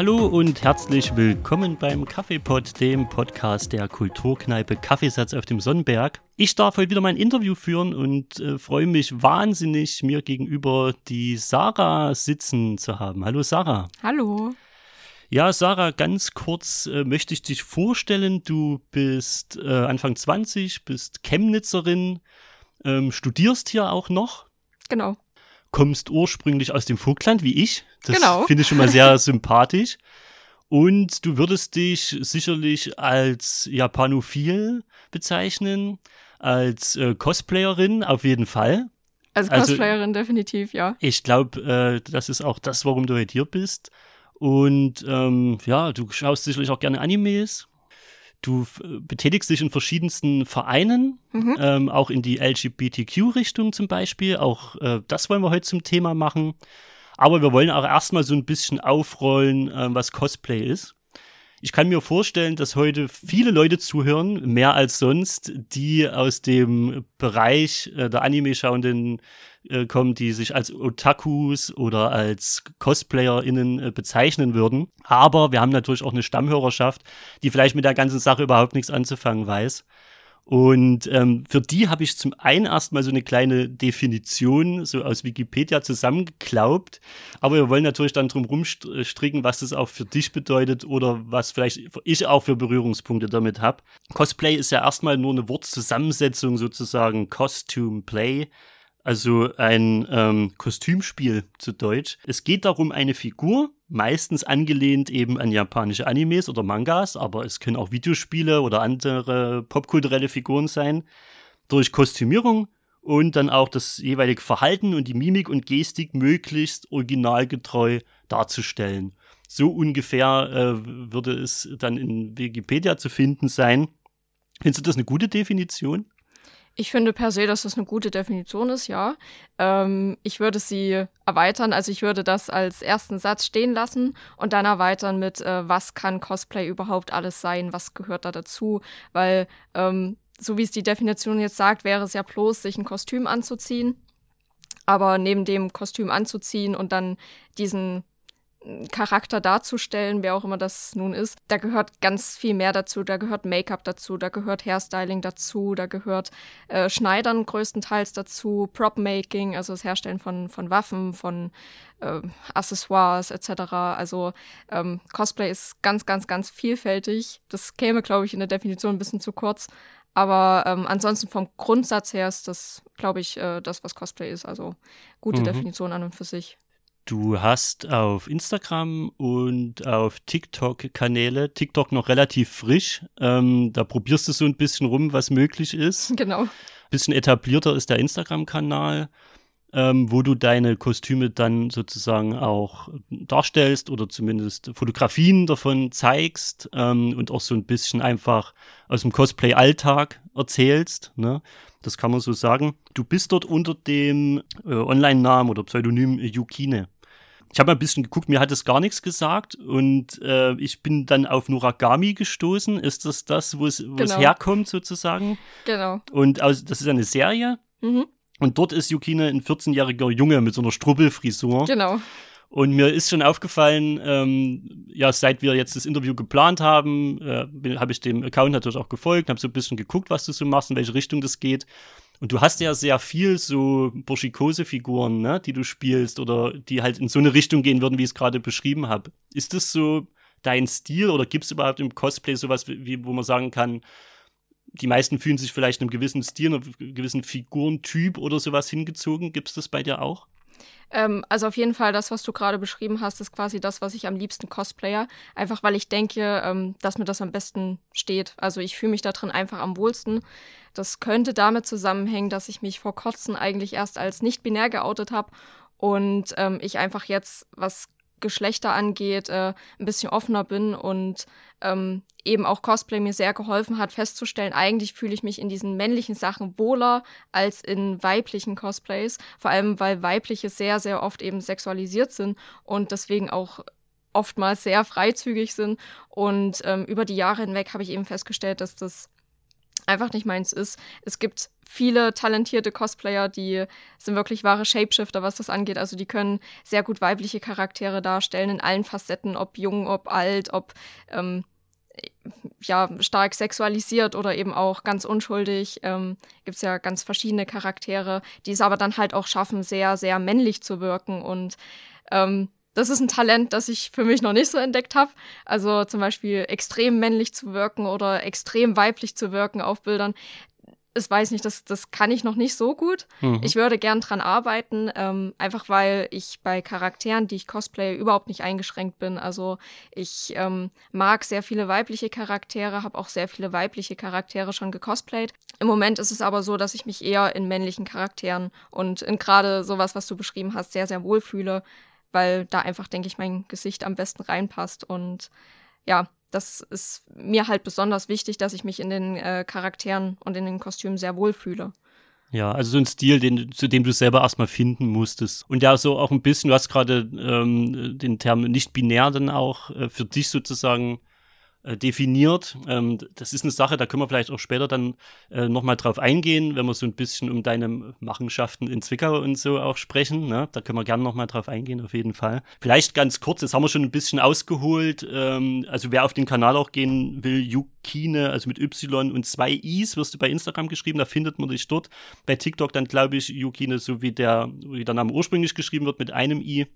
Hallo und herzlich willkommen beim Kaffeepod, dem Podcast der Kulturkneipe Kaffeesatz auf dem Sonnenberg. Ich darf heute wieder mein Interview führen und äh, freue mich wahnsinnig, mir gegenüber die Sarah sitzen zu haben. Hallo Sarah. Hallo. Ja, Sarah, ganz kurz äh, möchte ich dich vorstellen. Du bist äh, Anfang 20, bist Chemnitzerin, ähm, studierst hier auch noch. Genau kommst ursprünglich aus dem Vogtland wie ich. Das genau. finde ich schon mal sehr sympathisch. Und du würdest dich sicherlich als Japanophil bezeichnen, als äh, Cosplayerin auf jeden Fall. Als also, Cosplayerin also, definitiv, ja. Ich glaube, äh, das ist auch das, warum du heute hier bist. Und ähm, ja, du schaust sicherlich auch gerne Animes. Du betätigst dich in verschiedensten Vereinen, mhm. ähm, auch in die LGBTQ-Richtung zum Beispiel. Auch äh, das wollen wir heute zum Thema machen. Aber wir wollen auch erstmal so ein bisschen aufrollen, äh, was Cosplay ist. Ich kann mir vorstellen, dass heute viele Leute zuhören, mehr als sonst, die aus dem Bereich äh, der Anime-Schauenden äh, kommen, die sich als Otakus oder als CosplayerInnen äh, bezeichnen würden. Aber wir haben natürlich auch eine Stammhörerschaft, die vielleicht mit der ganzen Sache überhaupt nichts anzufangen weiß. Und ähm, für die habe ich zum einen erstmal so eine kleine Definition so aus Wikipedia zusammengeklaubt. Aber wir wollen natürlich dann drum rumstricken, was das auch für dich bedeutet oder was vielleicht ich auch für Berührungspunkte damit habe. Cosplay ist ja erstmal nur eine Wortzusammensetzung sozusagen Costume Play also ein ähm, Kostümspiel zu Deutsch. Es geht darum, eine Figur, meistens angelehnt eben an japanische Animes oder Mangas, aber es können auch Videospiele oder andere popkulturelle Figuren sein, durch Kostümierung und dann auch das jeweilige Verhalten und die Mimik und Gestik möglichst originalgetreu darzustellen. So ungefähr äh, würde es dann in Wikipedia zu finden sein. Findest du das eine gute Definition? Ich finde per se, dass das eine gute Definition ist, ja. Ähm, ich würde sie erweitern, also ich würde das als ersten Satz stehen lassen und dann erweitern mit, äh, was kann Cosplay überhaupt alles sein, was gehört da dazu, weil ähm, so wie es die Definition jetzt sagt, wäre es ja bloß, sich ein Kostüm anzuziehen. Aber neben dem Kostüm anzuziehen und dann diesen Charakter darzustellen, wer auch immer das nun ist. Da gehört ganz viel mehr dazu. Da gehört Make-up dazu, da gehört Hairstyling dazu, da gehört äh, Schneidern größtenteils dazu, Prop-Making, also das Herstellen von, von Waffen, von äh, Accessoires etc. Also ähm, Cosplay ist ganz, ganz, ganz vielfältig. Das käme, glaube ich, in der Definition ein bisschen zu kurz. Aber ähm, ansonsten vom Grundsatz her ist das, glaube ich, äh, das, was Cosplay ist. Also gute mhm. Definition an und für sich. Du hast auf Instagram und auf TikTok Kanäle, TikTok noch relativ frisch. Ähm, da probierst du so ein bisschen rum, was möglich ist. Genau. Bisschen etablierter ist der Instagram-Kanal, ähm, wo du deine Kostüme dann sozusagen auch darstellst oder zumindest Fotografien davon zeigst ähm, und auch so ein bisschen einfach aus dem Cosplay-Alltag erzählst. Ne? Das kann man so sagen. Du bist dort unter dem äh, Online-Namen oder Pseudonym Yukine. Ich habe mal ein bisschen geguckt, mir hat es gar nichts gesagt und äh, ich bin dann auf Nuragami gestoßen. Ist das das, wo es genau. herkommt sozusagen? Genau. Und aus, das ist eine Serie. Mhm. Und dort ist Yukine ein 14-jähriger Junge mit so einer Strubbelfrisur. Genau. Und mir ist schon aufgefallen, ähm, ja, seit wir jetzt das Interview geplant haben, äh, habe ich dem Account natürlich auch gefolgt, habe so ein bisschen geguckt, was du so machst, in welche Richtung das geht. Und du hast ja sehr viel so Burschikose-Figuren, ne, die du spielst oder die halt in so eine Richtung gehen würden, wie ich es gerade beschrieben habe. Ist das so dein Stil oder gibt es überhaupt im Cosplay sowas, wie, wo man sagen kann, die meisten fühlen sich vielleicht einem gewissen Stil, einem gewissen Figurentyp oder sowas hingezogen? Gibt es das bei dir auch? Ähm, also auf jeden Fall, das, was du gerade beschrieben hast, ist quasi das, was ich am liebsten cosplayer. Einfach weil ich denke, ähm, dass mir das am besten steht. Also ich fühle mich da drin einfach am wohlsten. Das könnte damit zusammenhängen, dass ich mich vor kurzem eigentlich erst als nicht binär geoutet habe und ähm, ich einfach jetzt, was Geschlechter angeht, äh, ein bisschen offener bin und ähm, eben auch Cosplay mir sehr geholfen hat, festzustellen, eigentlich fühle ich mich in diesen männlichen Sachen wohler als in weiblichen Cosplays. Vor allem, weil weibliche sehr, sehr oft eben sexualisiert sind und deswegen auch oftmals sehr freizügig sind. Und ähm, über die Jahre hinweg habe ich eben festgestellt, dass das einfach nicht meins ist. Es gibt viele talentierte Cosplayer, die sind wirklich wahre Shapeshifter, was das angeht. Also die können sehr gut weibliche Charaktere darstellen in allen Facetten, ob jung, ob alt, ob ähm, ja stark sexualisiert oder eben auch ganz unschuldig. Ähm, Gibt es ja ganz verschiedene Charaktere, die es aber dann halt auch schaffen, sehr, sehr männlich zu wirken und ähm, das ist ein Talent, das ich für mich noch nicht so entdeckt habe. Also zum Beispiel extrem männlich zu wirken oder extrem weiblich zu wirken auf Bildern. Ich weiß nicht, das, das kann ich noch nicht so gut. Mhm. Ich würde gern dran arbeiten, ähm, einfach weil ich bei Charakteren, die ich cosplaye, überhaupt nicht eingeschränkt bin. Also ich ähm, mag sehr viele weibliche Charaktere, habe auch sehr viele weibliche Charaktere schon gecosplayt. Im Moment ist es aber so, dass ich mich eher in männlichen Charakteren und in gerade sowas, was du beschrieben hast, sehr, sehr wohl fühle weil da einfach, denke ich, mein Gesicht am besten reinpasst. Und ja, das ist mir halt besonders wichtig, dass ich mich in den äh, Charakteren und in den Kostümen sehr wohl fühle. Ja, also so ein Stil, den, zu dem du selber erstmal finden musstest. Und ja, so auch ein bisschen, du hast gerade ähm, den Term nicht binär dann auch äh, für dich sozusagen äh, definiert. Ähm, das ist eine Sache, da können wir vielleicht auch später dann äh, nochmal drauf eingehen, wenn wir so ein bisschen um deine Machenschaften in Zwickau und so auch sprechen. Ne? Da können wir gerne nochmal drauf eingehen, auf jeden Fall. Vielleicht ganz kurz, jetzt haben wir schon ein bisschen ausgeholt. Ähm, also wer auf den Kanal auch gehen will, Yukine, also mit Y und zwei I's, wirst du bei Instagram geschrieben, da findet man dich dort. Bei TikTok dann glaube ich Yukine, so wie der, wie der Name ursprünglich geschrieben wird, mit einem I.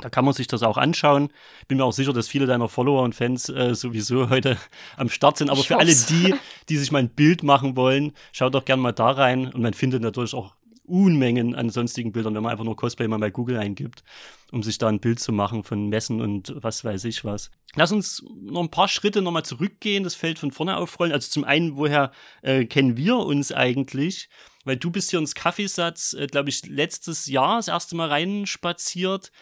Da kann man sich das auch anschauen. Bin mir auch sicher, dass viele deiner Follower und Fans äh, sowieso heute am Start sind. Aber ich für alle die, die sich mal ein Bild machen wollen, schaut doch gerne mal da rein. Und man findet natürlich auch Unmengen an sonstigen Bildern, wenn man einfach nur Cosplay mal bei Google eingibt, um sich da ein Bild zu machen von Messen und was weiß ich was. Lass uns noch ein paar Schritte nochmal zurückgehen, das Feld von vorne aufrollen. Also zum einen, woher äh, kennen wir uns eigentlich? Weil du bist hier ins Kaffeesatz, äh, glaube ich, letztes Jahr das erste Mal reinspaziert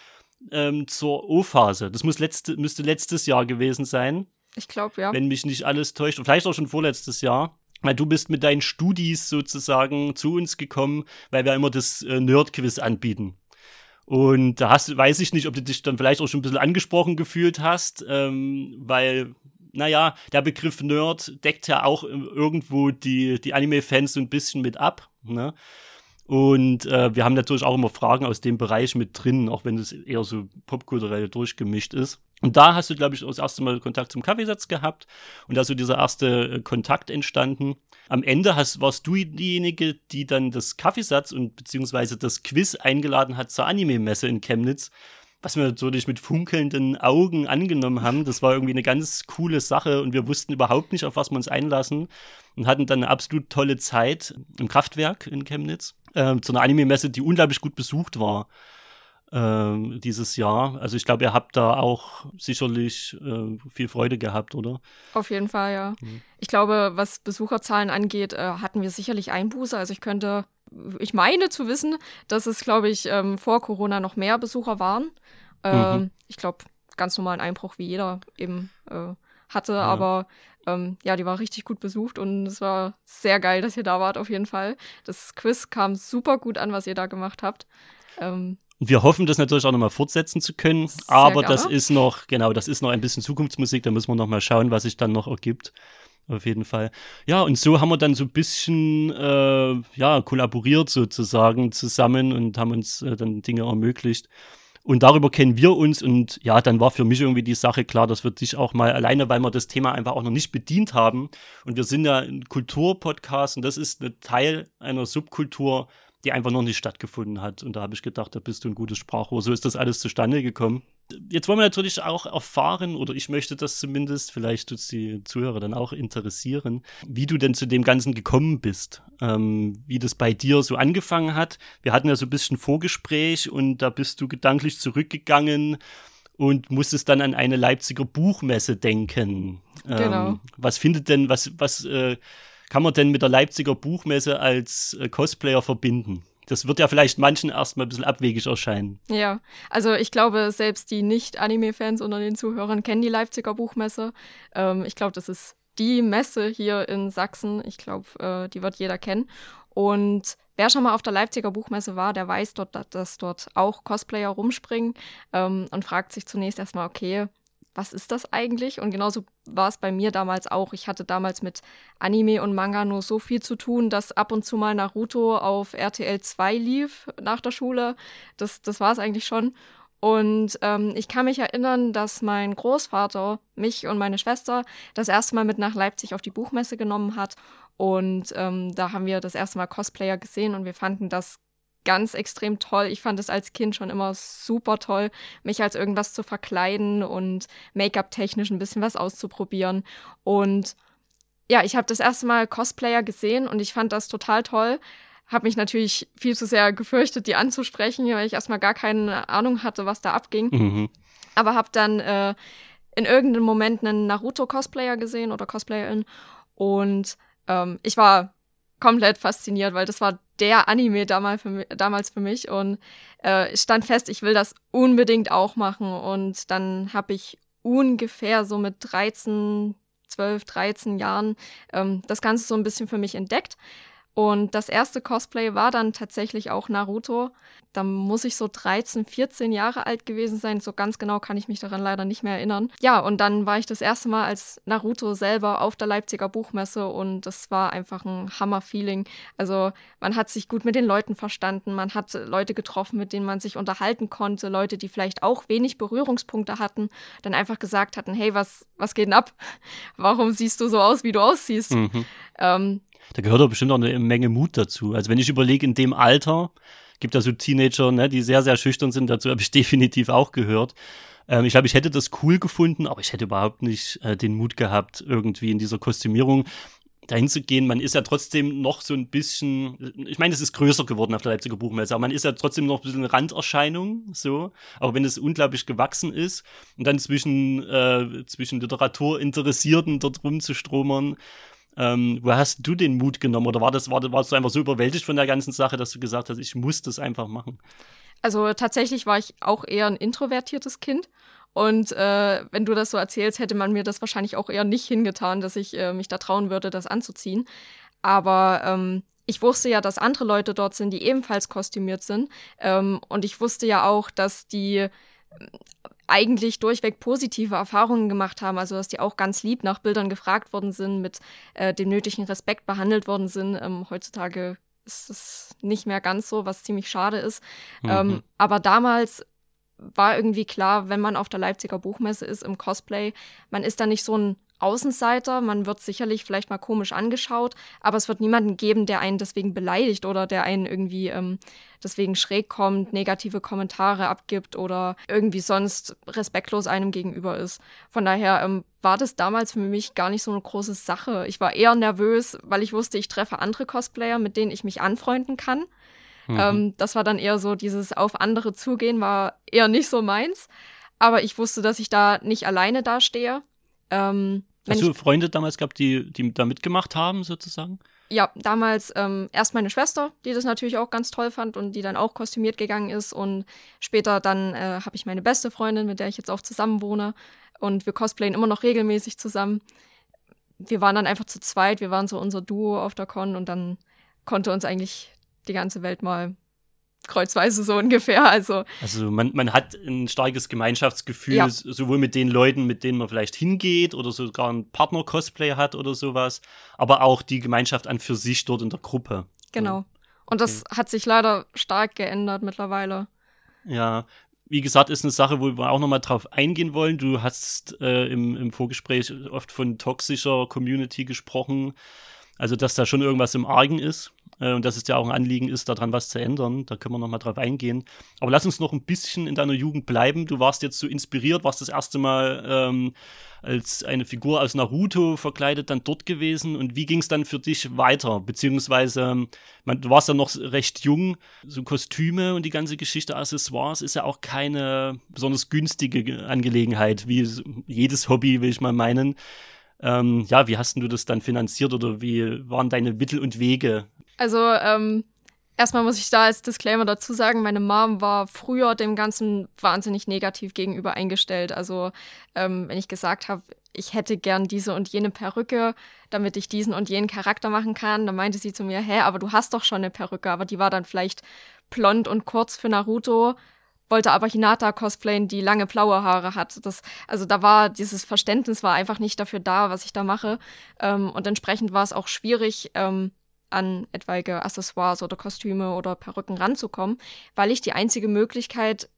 ähm, zur O-Phase. Das muss letzte, müsste letztes Jahr gewesen sein. Ich glaube, ja. Wenn mich nicht alles täuscht. Und vielleicht auch schon vorletztes Jahr. Weil du bist mit deinen Studis sozusagen zu uns gekommen, weil wir immer das äh, Nerd-Quiz anbieten. Und da hast, weiß ich nicht, ob du dich dann vielleicht auch schon ein bisschen angesprochen gefühlt hast, ähm, weil, naja, der Begriff Nerd deckt ja auch irgendwo die, die Anime-Fans so ein bisschen mit ab. Ne? Und äh, wir haben natürlich auch immer Fragen aus dem Bereich mit drin, auch wenn es eher so popkulturell durchgemischt ist. Und da hast du, glaube ich, das erste Mal Kontakt zum Kaffeesatz gehabt und da ist so dieser erste äh, Kontakt entstanden. Am Ende hast, warst du diejenige, die dann das Kaffeesatz und beziehungsweise das Quiz eingeladen hat zur Anime-Messe in Chemnitz, was wir natürlich mit funkelnden Augen angenommen haben. Das war irgendwie eine ganz coole Sache und wir wussten überhaupt nicht, auf was wir uns einlassen und hatten dann eine absolut tolle Zeit im Kraftwerk in Chemnitz äh, zu einer Anime-Messe, die unglaublich gut besucht war äh, dieses Jahr. Also ich glaube, ihr habt da auch sicherlich äh, viel Freude gehabt, oder? Auf jeden Fall, ja. Mhm. Ich glaube, was Besucherzahlen angeht, äh, hatten wir sicherlich Einbuße. Also ich könnte, ich meine zu wissen, dass es, glaube ich, ähm, vor Corona noch mehr Besucher waren. Ähm, mhm. Ich glaube, ganz normalen Einbruch, wie jeder eben äh, hatte, ja. aber ähm, ja, die war richtig gut besucht und es war sehr geil, dass ihr da wart, auf jeden Fall. Das Quiz kam super gut an, was ihr da gemacht habt. Ähm, und wir hoffen, das natürlich auch nochmal fortsetzen zu können. Aber gerne. das ist noch, genau, das ist noch ein bisschen Zukunftsmusik. Da müssen wir nochmal schauen, was sich dann noch ergibt. Auf jeden Fall. Ja, und so haben wir dann so ein bisschen, äh, ja, kollaboriert sozusagen zusammen und haben uns äh, dann Dinge ermöglicht. Und darüber kennen wir uns und ja, dann war für mich irgendwie die Sache klar, das wird sich auch mal alleine, weil wir das Thema einfach auch noch nicht bedient haben. Und wir sind ja ein Kulturpodcast und das ist ein Teil einer Subkultur, die einfach noch nicht stattgefunden hat. Und da habe ich gedacht, da bist du ein gutes Sprachrohr. So ist das alles zustande gekommen. Jetzt wollen wir natürlich auch erfahren, oder ich möchte das zumindest, vielleicht tut es die Zuhörer dann auch interessieren, wie du denn zu dem Ganzen gekommen bist, ähm, wie das bei dir so angefangen hat. Wir hatten ja so ein bisschen Vorgespräch und da bist du gedanklich zurückgegangen und musstest dann an eine Leipziger Buchmesse denken. Genau. Ähm, was findet denn, was, was, äh, kann man denn mit der Leipziger Buchmesse als äh, Cosplayer verbinden? Das wird ja vielleicht manchen erstmal ein bisschen abwegig erscheinen. Ja, also ich glaube, selbst die Nicht-Anime-Fans unter den Zuhörern kennen die Leipziger Buchmesse. Ähm, ich glaube, das ist die Messe hier in Sachsen. Ich glaube, äh, die wird jeder kennen. Und wer schon mal auf der Leipziger Buchmesse war, der weiß dort, dass dort auch Cosplayer rumspringen ähm, und fragt sich zunächst erstmal, okay, was ist das eigentlich? Und genauso war es bei mir damals auch. Ich hatte damals mit Anime und Manga nur so viel zu tun, dass ab und zu mal Naruto auf RTL 2 lief nach der Schule. Das, das war es eigentlich schon. Und ähm, ich kann mich erinnern, dass mein Großvater mich und meine Schwester das erste Mal mit nach Leipzig auf die Buchmesse genommen hat. Und ähm, da haben wir das erste Mal Cosplayer gesehen und wir fanden das ganz extrem toll. Ich fand es als Kind schon immer super toll, mich als irgendwas zu verkleiden und Make-up-technisch ein bisschen was auszuprobieren. Und ja, ich habe das erste Mal Cosplayer gesehen und ich fand das total toll. Habe mich natürlich viel zu sehr gefürchtet, die anzusprechen, weil ich erstmal gar keine Ahnung hatte, was da abging. Mhm. Aber habe dann äh, in irgendeinem Moment einen Naruto-Cosplayer gesehen oder Cosplayerin und ähm, ich war komplett fasziniert, weil das war der Anime damals für mich, damals für mich und äh, stand fest, ich will das unbedingt auch machen und dann habe ich ungefähr so mit 13, 12, 13 Jahren ähm, das Ganze so ein bisschen für mich entdeckt. Und das erste Cosplay war dann tatsächlich auch Naruto. Da muss ich so 13, 14 Jahre alt gewesen sein. So ganz genau kann ich mich daran leider nicht mehr erinnern. Ja, und dann war ich das erste Mal als Naruto selber auf der Leipziger Buchmesse und das war einfach ein Hammer-Feeling. Also man hat sich gut mit den Leuten verstanden, man hat Leute getroffen, mit denen man sich unterhalten konnte, Leute, die vielleicht auch wenig Berührungspunkte hatten, dann einfach gesagt hatten, hey, was, was geht denn ab? Warum siehst du so aus, wie du aussiehst? Mhm. Ähm, da gehört doch bestimmt auch eine Menge Mut dazu. Also wenn ich überlege, in dem Alter, gibt es so Teenager, ne, die sehr, sehr schüchtern sind, dazu habe ich definitiv auch gehört. Ähm, ich glaube, ich hätte das cool gefunden, aber ich hätte überhaupt nicht äh, den Mut gehabt, irgendwie in dieser Kostümierung dahin zu gehen. Man ist ja trotzdem noch so ein bisschen, ich meine, es ist größer geworden auf der Leipziger Buchmesse, aber man ist ja trotzdem noch ein bisschen Randerscheinung, so. Aber wenn es unglaublich gewachsen ist und dann zwischen, äh, zwischen Literaturinteressierten dort rumzustromern, ähm, wo hast du den Mut genommen oder war das, war, warst du einfach so überwältigt von der ganzen Sache, dass du gesagt hast, ich muss das einfach machen? Also tatsächlich war ich auch eher ein introvertiertes Kind. Und äh, wenn du das so erzählst, hätte man mir das wahrscheinlich auch eher nicht hingetan, dass ich äh, mich da trauen würde, das anzuziehen. Aber ähm, ich wusste ja, dass andere Leute dort sind, die ebenfalls kostümiert sind. Ähm, und ich wusste ja auch, dass die eigentlich durchweg positive Erfahrungen gemacht haben, also dass die auch ganz lieb nach Bildern gefragt worden sind, mit äh, dem nötigen Respekt behandelt worden sind. Ähm, heutzutage ist es nicht mehr ganz so, was ziemlich schade ist. Mhm. Ähm, aber damals war irgendwie klar, wenn man auf der Leipziger Buchmesse ist im Cosplay, man ist da nicht so ein Außenseiter, man wird sicherlich vielleicht mal komisch angeschaut, aber es wird niemanden geben, der einen deswegen beleidigt oder der einen irgendwie ähm, deswegen schräg kommt, negative Kommentare abgibt oder irgendwie sonst respektlos einem gegenüber ist. Von daher ähm, war das damals für mich gar nicht so eine große Sache. Ich war eher nervös, weil ich wusste, ich treffe andere Cosplayer, mit denen ich mich anfreunden kann. Mhm. Ähm, das war dann eher so, dieses auf andere zugehen war eher nicht so meins. Aber ich wusste, dass ich da nicht alleine dastehe. Ähm, Hast du Freunde damals gehabt, die, die da mitgemacht haben, sozusagen? Ja, damals ähm, erst meine Schwester, die das natürlich auch ganz toll fand und die dann auch kostümiert gegangen ist. Und später dann äh, habe ich meine beste Freundin, mit der ich jetzt auch zusammen wohne. Und wir cosplayen immer noch regelmäßig zusammen. Wir waren dann einfach zu zweit, wir waren so unser Duo auf der Con und dann konnte uns eigentlich die ganze Welt mal kreuzweise so ungefähr. Also, also man, man hat ein starkes Gemeinschaftsgefühl, ja. sowohl mit den Leuten, mit denen man vielleicht hingeht oder sogar einen Partner-Cosplay hat oder sowas, aber auch die Gemeinschaft an für sich dort in der Gruppe. Genau. Und das okay. hat sich leider stark geändert mittlerweile. Ja, wie gesagt, ist eine Sache, wo wir auch nochmal drauf eingehen wollen. Du hast äh, im, im Vorgespräch oft von toxischer Community gesprochen. Also, dass da schon irgendwas im Argen ist äh, und dass es ja auch ein Anliegen ist, daran was zu ändern. Da können wir nochmal drauf eingehen. Aber lass uns noch ein bisschen in deiner Jugend bleiben. Du warst jetzt so inspiriert, warst das erste Mal ähm, als eine Figur aus Naruto verkleidet dann dort gewesen. Und wie ging es dann für dich weiter? Beziehungsweise, man, du warst ja noch recht jung, so Kostüme und die ganze Geschichte, Accessoires ist ja auch keine besonders günstige Angelegenheit, wie jedes Hobby, will ich mal meinen. Ähm, ja, wie hast du das dann finanziert oder wie waren deine Mittel und Wege? Also, ähm, erstmal muss ich da als Disclaimer dazu sagen, meine Mom war früher dem Ganzen wahnsinnig negativ gegenüber eingestellt. Also, ähm, wenn ich gesagt habe, ich hätte gern diese und jene Perücke, damit ich diesen und jenen Charakter machen kann, dann meinte sie zu mir, hä, aber du hast doch schon eine Perücke, aber die war dann vielleicht blond und kurz für Naruto wollte aber Hinata cosplayen, die lange blaue Haare hat. Das, also da war dieses Verständnis war einfach nicht dafür da, was ich da mache. Ähm, und entsprechend war es auch schwierig, ähm, an etwaige Accessoires oder Kostüme oder Perücken ranzukommen, weil ich die einzige Möglichkeit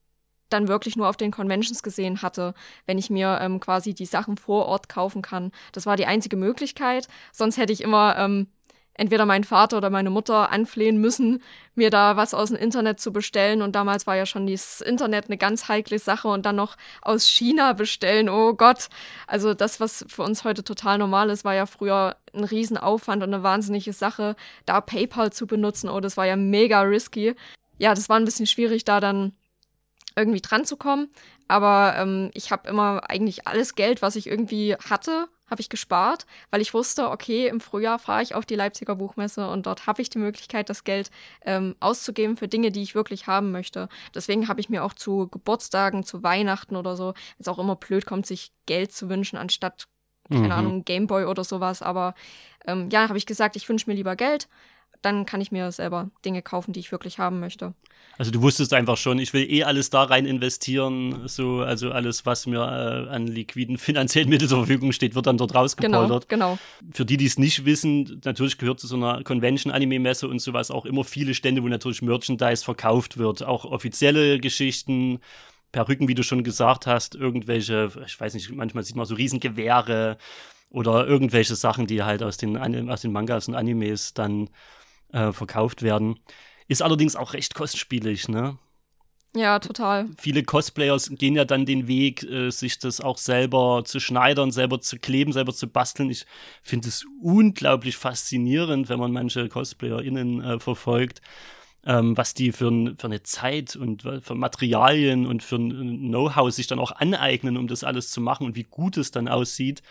dann wirklich nur auf den Conventions gesehen hatte, wenn ich mir ähm, quasi die Sachen vor Ort kaufen kann. Das war die einzige Möglichkeit. Sonst hätte ich immer ähm, entweder meinen Vater oder meine Mutter anflehen müssen, mir da was aus dem Internet zu bestellen. Und damals war ja schon das Internet eine ganz heikle Sache und dann noch aus China bestellen. Oh Gott. Also das, was für uns heute total normal ist, war ja früher ein Riesenaufwand und eine wahnsinnige Sache, da PayPal zu benutzen. Oh, das war ja mega risky. Ja, das war ein bisschen schwierig, da dann irgendwie dran zu kommen. Aber ähm, ich habe immer eigentlich alles Geld, was ich irgendwie hatte, habe ich gespart, weil ich wusste, okay, im Frühjahr fahre ich auf die Leipziger Buchmesse und dort habe ich die Möglichkeit, das Geld ähm, auszugeben für Dinge, die ich wirklich haben möchte. Deswegen habe ich mir auch zu Geburtstagen, zu Weihnachten oder so, es auch immer blöd kommt, sich Geld zu wünschen, anstatt, keine mhm. Ahnung, Gameboy oder sowas. Aber ähm, ja, habe ich gesagt, ich wünsche mir lieber Geld dann kann ich mir selber Dinge kaufen, die ich wirklich haben möchte. Also du wusstest einfach schon, ich will eh alles da rein investieren, so, also alles, was mir äh, an liquiden finanziellen Mitteln zur Verfügung steht, wird dann dort rausgepoltert. Genau, genau. Für die, die es nicht wissen, natürlich gehört zu so einer Convention-Anime-Messe und sowas auch immer viele Stände, wo natürlich Merchandise verkauft wird, auch offizielle Geschichten, Perücken, wie du schon gesagt hast, irgendwelche, ich weiß nicht, manchmal sieht man so Riesengewehre oder irgendwelche Sachen, die halt aus den, aus den Mangas und Animes dann äh, verkauft werden. Ist allerdings auch recht kostspielig, ne? Ja, total. Viele Cosplayers gehen ja dann den Weg, äh, sich das auch selber zu schneidern, selber zu kleben, selber zu basteln. Ich finde es unglaublich faszinierend, wenn man manche CosplayerInnen äh, verfolgt, ähm, was die für, für eine Zeit und für Materialien und für ein Know-how sich dann auch aneignen, um das alles zu machen und wie gut es dann aussieht.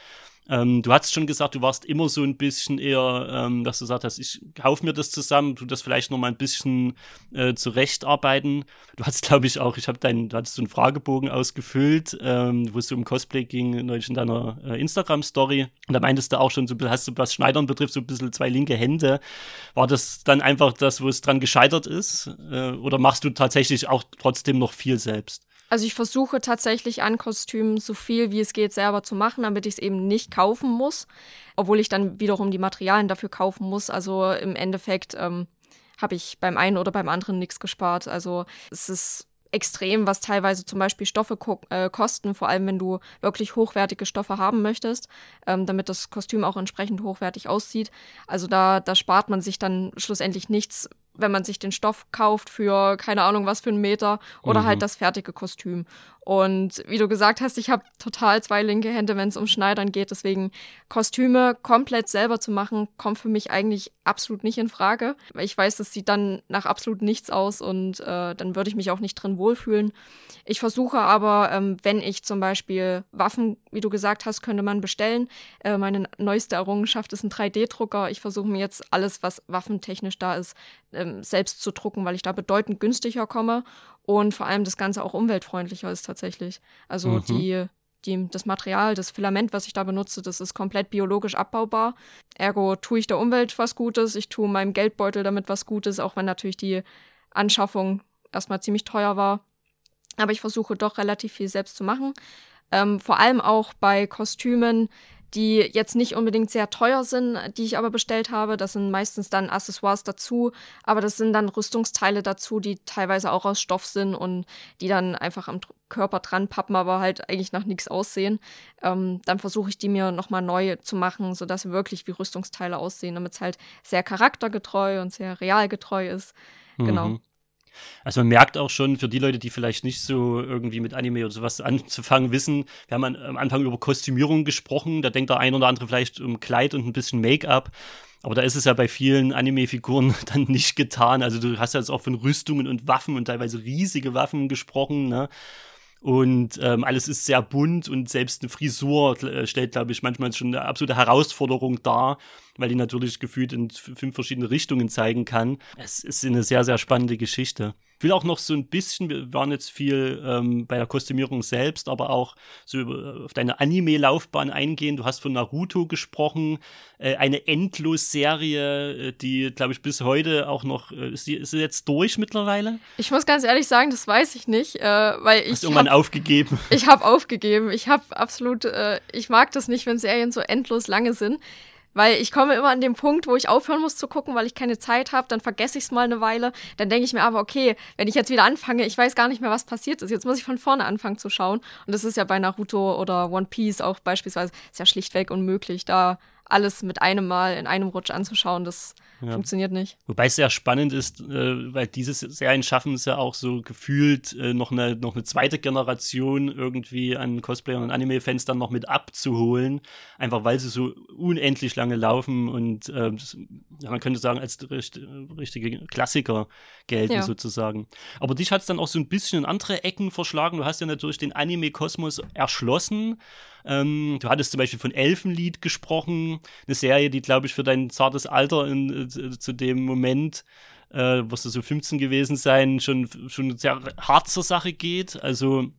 Ähm, du hast schon gesagt, du warst immer so ein bisschen eher, ähm, dass du gesagt hast, ich kaufe mir das zusammen, tu das vielleicht noch mal ein bisschen äh, zurechtarbeiten. Du hast, glaube ich, auch, ich habe deinen, du hattest so einen Fragebogen ausgefüllt, ähm, wo es so um Cosplay ging, neulich in deiner äh, Instagram-Story. Und da meintest du auch schon, so, hast du, was Schneidern betrifft, so ein bisschen zwei linke Hände. War das dann einfach das, wo es dran gescheitert ist? Äh, oder machst du tatsächlich auch trotzdem noch viel selbst? Also ich versuche tatsächlich an Kostümen so viel wie es geht selber zu machen, damit ich es eben nicht kaufen muss, obwohl ich dann wiederum die Materialien dafür kaufen muss. Also im Endeffekt ähm, habe ich beim einen oder beim anderen nichts gespart. Also es ist extrem, was teilweise zum Beispiel Stoffe ko äh, kosten, vor allem wenn du wirklich hochwertige Stoffe haben möchtest, ähm, damit das Kostüm auch entsprechend hochwertig aussieht. Also da, da spart man sich dann schlussendlich nichts, wenn man sich den Stoff kauft für keine Ahnung was für einen Meter oder halt mhm. halt das fertige Kostüm. Und wie du gesagt hast, ich habe total zwei linke Hände, wenn es um Schneidern geht. Deswegen Kostüme komplett selber zu machen, kommt für mich eigentlich absolut nicht in Frage. Ich weiß, das sieht dann nach absolut nichts aus und äh, dann würde ich mich auch nicht drin wohlfühlen. Ich versuche aber, ähm, wenn ich zum Beispiel Waffen, wie du gesagt hast, könnte man bestellen. Äh, meine neueste Errungenschaft ist ein 3D-Drucker. Ich versuche mir jetzt alles, was waffentechnisch da ist, ähm, selbst zu drucken, weil ich da bedeutend günstiger komme und vor allem das Ganze auch umweltfreundlicher ist tatsächlich. Also mhm. die, die, das Material, das Filament, was ich da benutze, das ist komplett biologisch abbaubar. Ergo tue ich der Umwelt was Gutes, ich tue meinem Geldbeutel damit was Gutes, auch wenn natürlich die Anschaffung erstmal ziemlich teuer war. Aber ich versuche doch relativ viel selbst zu machen. Ähm, vor allem auch bei Kostümen, die jetzt nicht unbedingt sehr teuer sind, die ich aber bestellt habe. Das sind meistens dann Accessoires dazu, aber das sind dann Rüstungsteile dazu, die teilweise auch aus Stoff sind und die dann einfach am Körper dran pappen, aber halt eigentlich nach nichts aussehen. Ähm, dann versuche ich die mir nochmal neu zu machen, sodass sie wirklich wie Rüstungsteile aussehen, damit es halt sehr charaktergetreu und sehr realgetreu ist. Genau. Also man merkt auch schon, für die Leute, die vielleicht nicht so irgendwie mit Anime oder sowas anzufangen wissen, wir haben am Anfang über Kostümierung gesprochen, da denkt der ein oder andere vielleicht um Kleid und ein bisschen Make-up. Aber da ist es ja bei vielen Anime-Figuren dann nicht getan. Also du hast ja jetzt auch von Rüstungen und Waffen und teilweise riesige Waffen gesprochen, ne? Und ähm, alles ist sehr bunt und selbst eine Frisur äh, stellt, glaube ich, manchmal schon eine absolute Herausforderung dar. Weil die natürlich gefühlt in fünf verschiedene Richtungen zeigen kann. Es ist eine sehr, sehr spannende Geschichte. Ich will auch noch so ein bisschen, wir waren jetzt viel ähm, bei der Kostümierung selbst, aber auch so über, auf deine Anime-Laufbahn eingehen. Du hast von Naruto gesprochen, äh, eine Endlos-Serie, äh, die, glaube ich, bis heute auch noch, äh, ist, die, ist sie jetzt durch mittlerweile? Ich muss ganz ehrlich sagen, das weiß ich nicht, äh, weil ich. Hast irgendwann hab, aufgegeben? Ich habe aufgegeben. Ich habe absolut, äh, ich mag das nicht, wenn Serien so endlos lange sind. Weil ich komme immer an den Punkt, wo ich aufhören muss zu gucken, weil ich keine Zeit habe, dann vergesse ich es mal eine Weile. Dann denke ich mir aber, okay, wenn ich jetzt wieder anfange, ich weiß gar nicht mehr, was passiert ist. Jetzt muss ich von vorne anfangen zu schauen. Und das ist ja bei Naruto oder One Piece auch beispielsweise, ist ja schlichtweg unmöglich, da alles mit einem Mal in einem Rutsch anzuschauen. Das ja. funktioniert nicht. Wobei es sehr spannend ist, äh, weil diese Serien schaffen es ja auch so gefühlt äh, noch, eine, noch eine zweite Generation irgendwie an Cosplayern und Anime-Fans dann noch mit abzuholen. Einfach weil sie so unendlich lange laufen und äh, das, ja, man könnte sagen, als richt, richtige Klassiker gelten ja. sozusagen. Aber dich hat es dann auch so ein bisschen in andere Ecken verschlagen. Du hast ja natürlich den Anime-Kosmos erschlossen. Ähm, du hattest zum Beispiel von Elfenlied gesprochen, eine Serie, die, glaube ich, für dein zartes Alter in, äh, zu dem Moment äh, was du so 15 gewesen sein, schon, schon sehr hart zur Sache geht. Also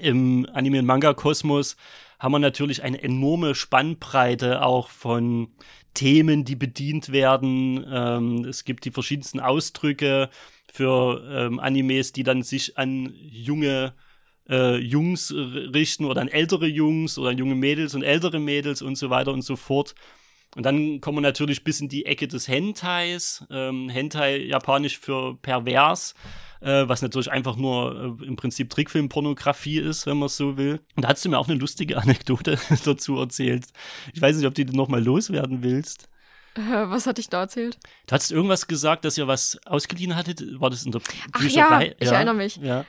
im Anime- und Manga-Kosmos haben wir natürlich eine enorme Spannbreite auch von Themen, die bedient werden. Ähm, es gibt die verschiedensten Ausdrücke für ähm, Animes, die dann sich an junge äh, Jungs richten oder an ältere Jungs oder an junge Mädels und ältere Mädels und so weiter und so fort. Und dann kommen wir natürlich bis in die Ecke des Hentais. Ähm, Hentai japanisch für pervers, äh, was natürlich einfach nur äh, im Prinzip Trickfilmpornografie ist, wenn man so will. Und da hast du mir auch eine lustige Anekdote dazu erzählt. Ich weiß nicht, ob du die nochmal loswerden willst. Äh, was hatte ich da erzählt? Du hast irgendwas gesagt, dass ihr was ausgeliehen hattet. War das in der Ach Bücherei? Ja, ich ja, erinnere mich. Ja.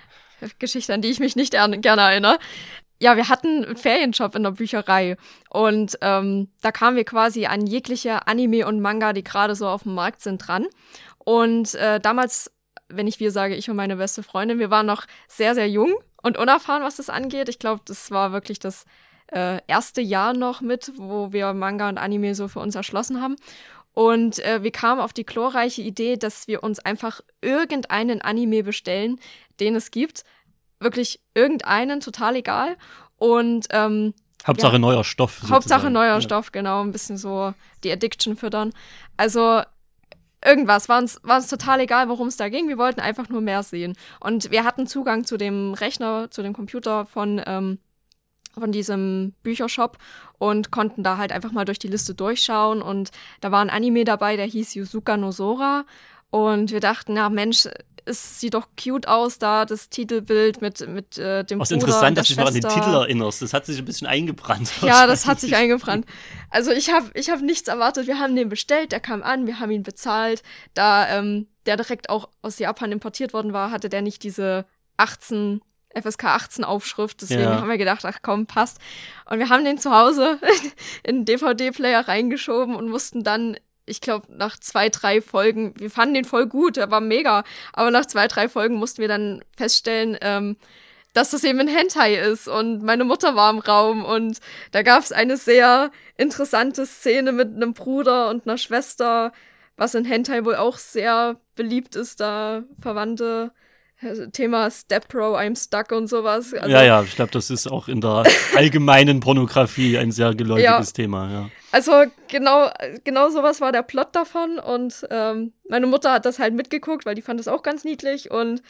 Geschichte, an die ich mich nicht gerne erinnere. Ja, wir hatten einen Ferienjob in der Bücherei und ähm, da kamen wir quasi an jegliche Anime und Manga, die gerade so auf dem Markt sind, dran. Und äh, damals, wenn ich wir sage, ich und meine beste Freundin, wir waren noch sehr, sehr jung und unerfahren, was das angeht. Ich glaube, das war wirklich das äh, erste Jahr noch mit, wo wir Manga und Anime so für uns erschlossen haben. Und äh, wir kamen auf die glorreiche Idee, dass wir uns einfach irgendeinen Anime bestellen, den es gibt. Wirklich irgendeinen, total egal. Und ähm, Hauptsache ja, neuer Stoff. Sozusagen. Hauptsache neuer ja. Stoff, genau. Ein bisschen so die Addiction füttern. Also irgendwas, war uns, war uns total egal, worum es da ging. Wir wollten einfach nur mehr sehen. Und wir hatten Zugang zu dem Rechner, zu dem Computer von ähm, von diesem Büchershop und konnten da halt einfach mal durch die Liste durchschauen. Und da war ein Anime dabei, der hieß Yuzuka no Sora. Und wir dachten, na Mensch, es sieht doch cute aus da, das Titelbild mit, mit äh, dem Bruder interessant, dass du dich noch an den Titel erinnerst. Das hat sich ein bisschen eingebrannt. Ja, das hat sich eingebrannt. Also ich habe ich hab nichts erwartet. Wir haben den bestellt, der kam an, wir haben ihn bezahlt. Da ähm, der direkt auch aus Japan importiert worden war, hatte der nicht diese 18 FSK 18 Aufschrift. Deswegen ja. haben wir gedacht, ach komm, passt. Und wir haben den zu Hause in den DVD-Player reingeschoben und mussten dann, ich glaube, nach zwei, drei Folgen, wir fanden den voll gut, der war mega, aber nach zwei, drei Folgen mussten wir dann feststellen, ähm, dass das eben ein Hentai ist und meine Mutter war im Raum und da gab es eine sehr interessante Szene mit einem Bruder und einer Schwester, was in Hentai wohl auch sehr beliebt ist, da Verwandte Thema Step Pro, I'm stuck und sowas. Also, ja, ja, ich glaube, das ist auch in der allgemeinen Pornografie ein sehr geläufiges ja. Thema, ja. Also genau, genau sowas war der Plot davon und ähm, meine Mutter hat das halt mitgeguckt, weil die fand das auch ganz niedlich und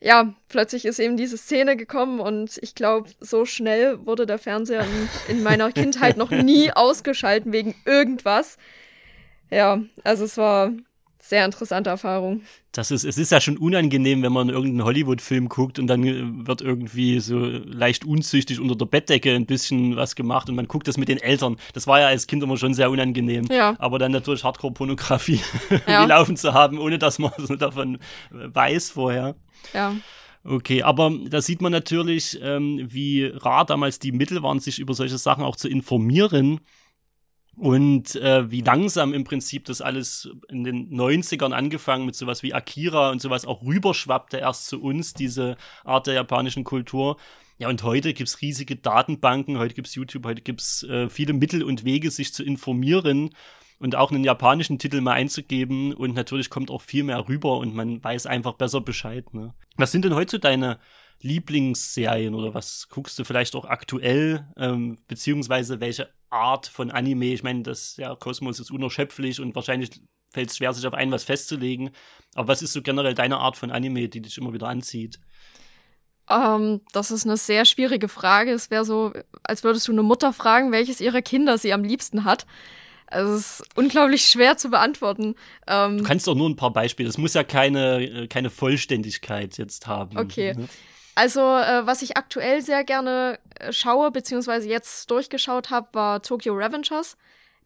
ja, plötzlich ist eben diese Szene gekommen und ich glaube, so schnell wurde der Fernseher in, in meiner Kindheit noch nie ausgeschalten wegen irgendwas. Ja, also es war sehr interessante Erfahrung. Das ist, es ist ja schon unangenehm, wenn man irgendeinen Hollywood-Film guckt und dann äh, wird irgendwie so leicht unzüchtig unter der Bettdecke ein bisschen was gemacht und man guckt das mit den Eltern. Das war ja als Kind immer schon sehr unangenehm. Ja. Aber dann natürlich Hardcore-Pornografie ja. laufen zu haben, ohne dass man so davon weiß vorher. Ja. Okay, aber da sieht man natürlich, ähm, wie rar damals die Mittel waren, sich über solche Sachen auch zu informieren und äh, wie langsam im Prinzip das alles in den 90ern angefangen mit sowas wie Akira und sowas auch rüberschwappte erst zu uns, diese Art der japanischen Kultur. Ja, und heute gibt's riesige Datenbanken, heute gibt's YouTube, heute gibt's äh, viele Mittel und Wege, sich zu informieren. und auch einen japanischen Titel mal einzugeben und natürlich kommt auch viel mehr rüber und man weiß einfach besser Bescheid. Ne? Was sind denn heute so deine Lieblingsserien oder was guckst du vielleicht auch aktuell, ähm, beziehungsweise welche Art von Anime? Ich meine, das ja, Kosmos ist unerschöpflich und wahrscheinlich fällt es schwer, sich auf einen was festzulegen. Aber was ist so generell deine Art von Anime, die dich immer wieder anzieht? Um, ähm, das ist eine sehr schwierige Frage. Es wäre so, als würdest du eine Mutter fragen, welches ihrer Kinder sie am liebsten hat. Also es ist unglaublich schwer zu beantworten. Ähm, du kannst doch nur ein paar Beispiele. Es muss ja keine, äh, keine Vollständigkeit jetzt haben. Okay. Ne? Also, äh, was ich aktuell sehr gerne äh, schaue, beziehungsweise jetzt durchgeschaut habe, war Tokyo Revengers.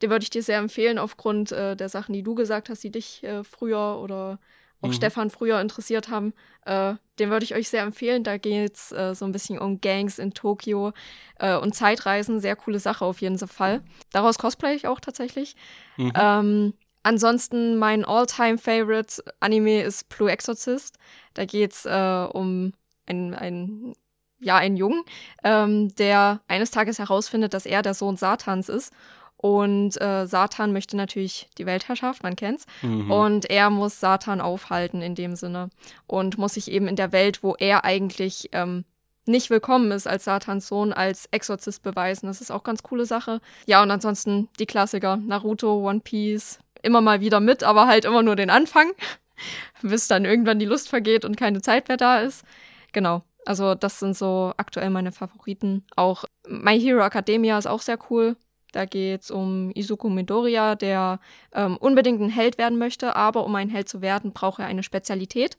Den würde ich dir sehr empfehlen, aufgrund äh, der Sachen, die du gesagt hast, die dich äh, früher oder auch mhm. Stefan früher interessiert haben. Äh, den würde ich euch sehr empfehlen. Da geht es äh, so ein bisschen um Gangs in Tokio und Zeitreisen. Sehr coole Sache auf jeden Fall. Daraus cosplay ich auch tatsächlich. Mhm. Ähm, ansonsten mein All-Time-Favorite Anime ist Blue Exorcist. Da geht es um ein, ein ja, einen Jungen, ähm, der eines Tages herausfindet, dass er der Sohn Satans ist und äh, Satan möchte natürlich die Weltherrschaft, man kennt's. Mhm. Und er muss Satan aufhalten in dem Sinne. Und muss sich eben in der Welt, wo er eigentlich ähm, nicht willkommen ist als Satans Sohn, als Exorzist beweisen. Das ist auch ganz coole Sache. Ja, und ansonsten die Klassiker. Naruto, One Piece. Immer mal wieder mit, aber halt immer nur den Anfang. bis dann irgendwann die Lust vergeht und keine Zeit mehr da ist. Genau. Also das sind so aktuell meine Favoriten. Auch My Hero Academia ist auch sehr cool. Da geht es um Izuku Midoriya, der ähm, unbedingt ein Held werden möchte, aber um ein Held zu werden, braucht er eine Spezialität.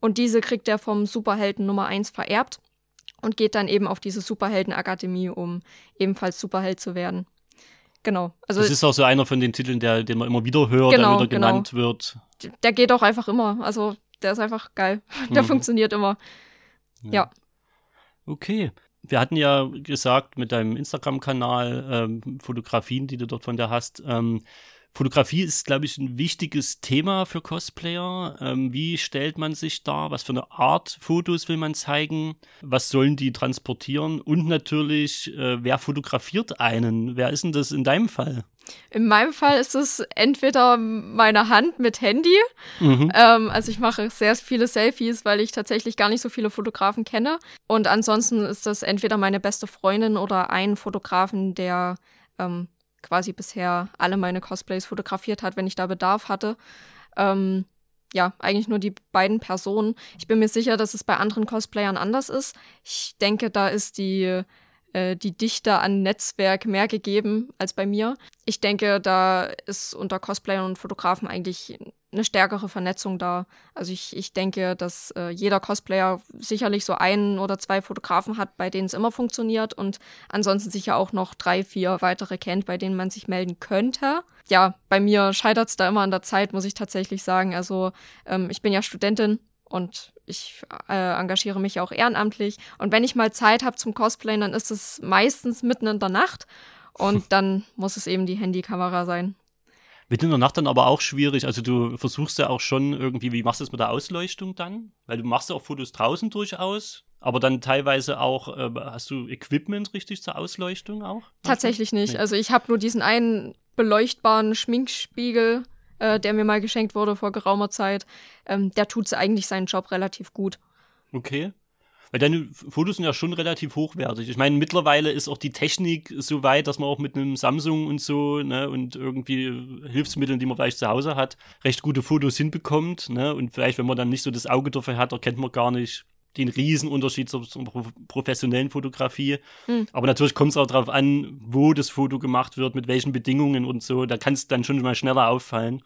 Und diese kriegt er vom Superhelden Nummer 1 vererbt und geht dann eben auf diese Superheldenakademie, um ebenfalls Superheld zu werden. Genau. Also, das ist auch so einer von den Titeln, der, den man immer wieder hört, genau, der wieder genau. genannt wird. Der geht auch einfach immer. Also der ist einfach geil. Der mhm. funktioniert immer. Ja. ja. Okay wir hatten ja gesagt mit deinem Instagram-Kanal, ähm, Fotografien, die du dort von der hast. Ähm, Fotografie ist, glaube ich, ein wichtiges Thema für Cosplayer. Ähm, wie stellt man sich da? Was für eine Art Fotos will man zeigen? Was sollen die transportieren? Und natürlich, äh, wer fotografiert einen? Wer ist denn das in deinem Fall? In meinem Fall ist es entweder meine Hand mit Handy. Mhm. Ähm, also ich mache sehr viele Selfies, weil ich tatsächlich gar nicht so viele Fotografen kenne. Und ansonsten ist das entweder meine beste Freundin oder ein Fotografen, der ähm, quasi bisher alle meine Cosplays fotografiert hat, wenn ich da Bedarf hatte. Ähm, ja, eigentlich nur die beiden Personen. Ich bin mir sicher, dass es bei anderen Cosplayern anders ist. Ich denke, da ist die äh, die Dichte an Netzwerk mehr gegeben als bei mir. Ich denke, da ist unter Cosplayern und Fotografen eigentlich eine stärkere Vernetzung da. Also ich, ich denke, dass äh, jeder Cosplayer sicherlich so einen oder zwei Fotografen hat, bei denen es immer funktioniert und ansonsten sicher auch noch drei, vier weitere kennt, bei denen man sich melden könnte. Ja, bei mir scheitert es da immer an der Zeit, muss ich tatsächlich sagen. Also ähm, ich bin ja Studentin und ich äh, engagiere mich auch ehrenamtlich. Und wenn ich mal Zeit habe zum Cosplayen, dann ist es meistens mitten in der Nacht. Und dann muss es eben die Handykamera sein. Mitten in der Nacht dann aber auch schwierig. Also du versuchst ja auch schon irgendwie, wie machst du das mit der Ausleuchtung dann? Weil du machst ja auch Fotos draußen durchaus, aber dann teilweise auch, äh, hast du Equipment richtig zur Ausleuchtung auch? Tatsächlich nicht. Nee. Also ich habe nur diesen einen beleuchtbaren Schminkspiegel äh, der mir mal geschenkt wurde vor geraumer Zeit. Ähm, der tut eigentlich seinen Job relativ gut. Okay. Weil deine Fotos sind ja schon relativ hochwertig. Ich meine, mittlerweile ist auch die Technik so weit, dass man auch mit einem Samsung und so, ne, und irgendwie Hilfsmitteln, die man vielleicht zu Hause hat, recht gute Fotos hinbekommt, ne, und vielleicht, wenn man dann nicht so das Auge dafür hat, erkennt man gar nicht, den Riesenunterschied zur, zur professionellen Fotografie. Mhm. Aber natürlich kommt es auch darauf an, wo das Foto gemacht wird, mit welchen Bedingungen und so. Da kann es dann schon mal schneller auffallen.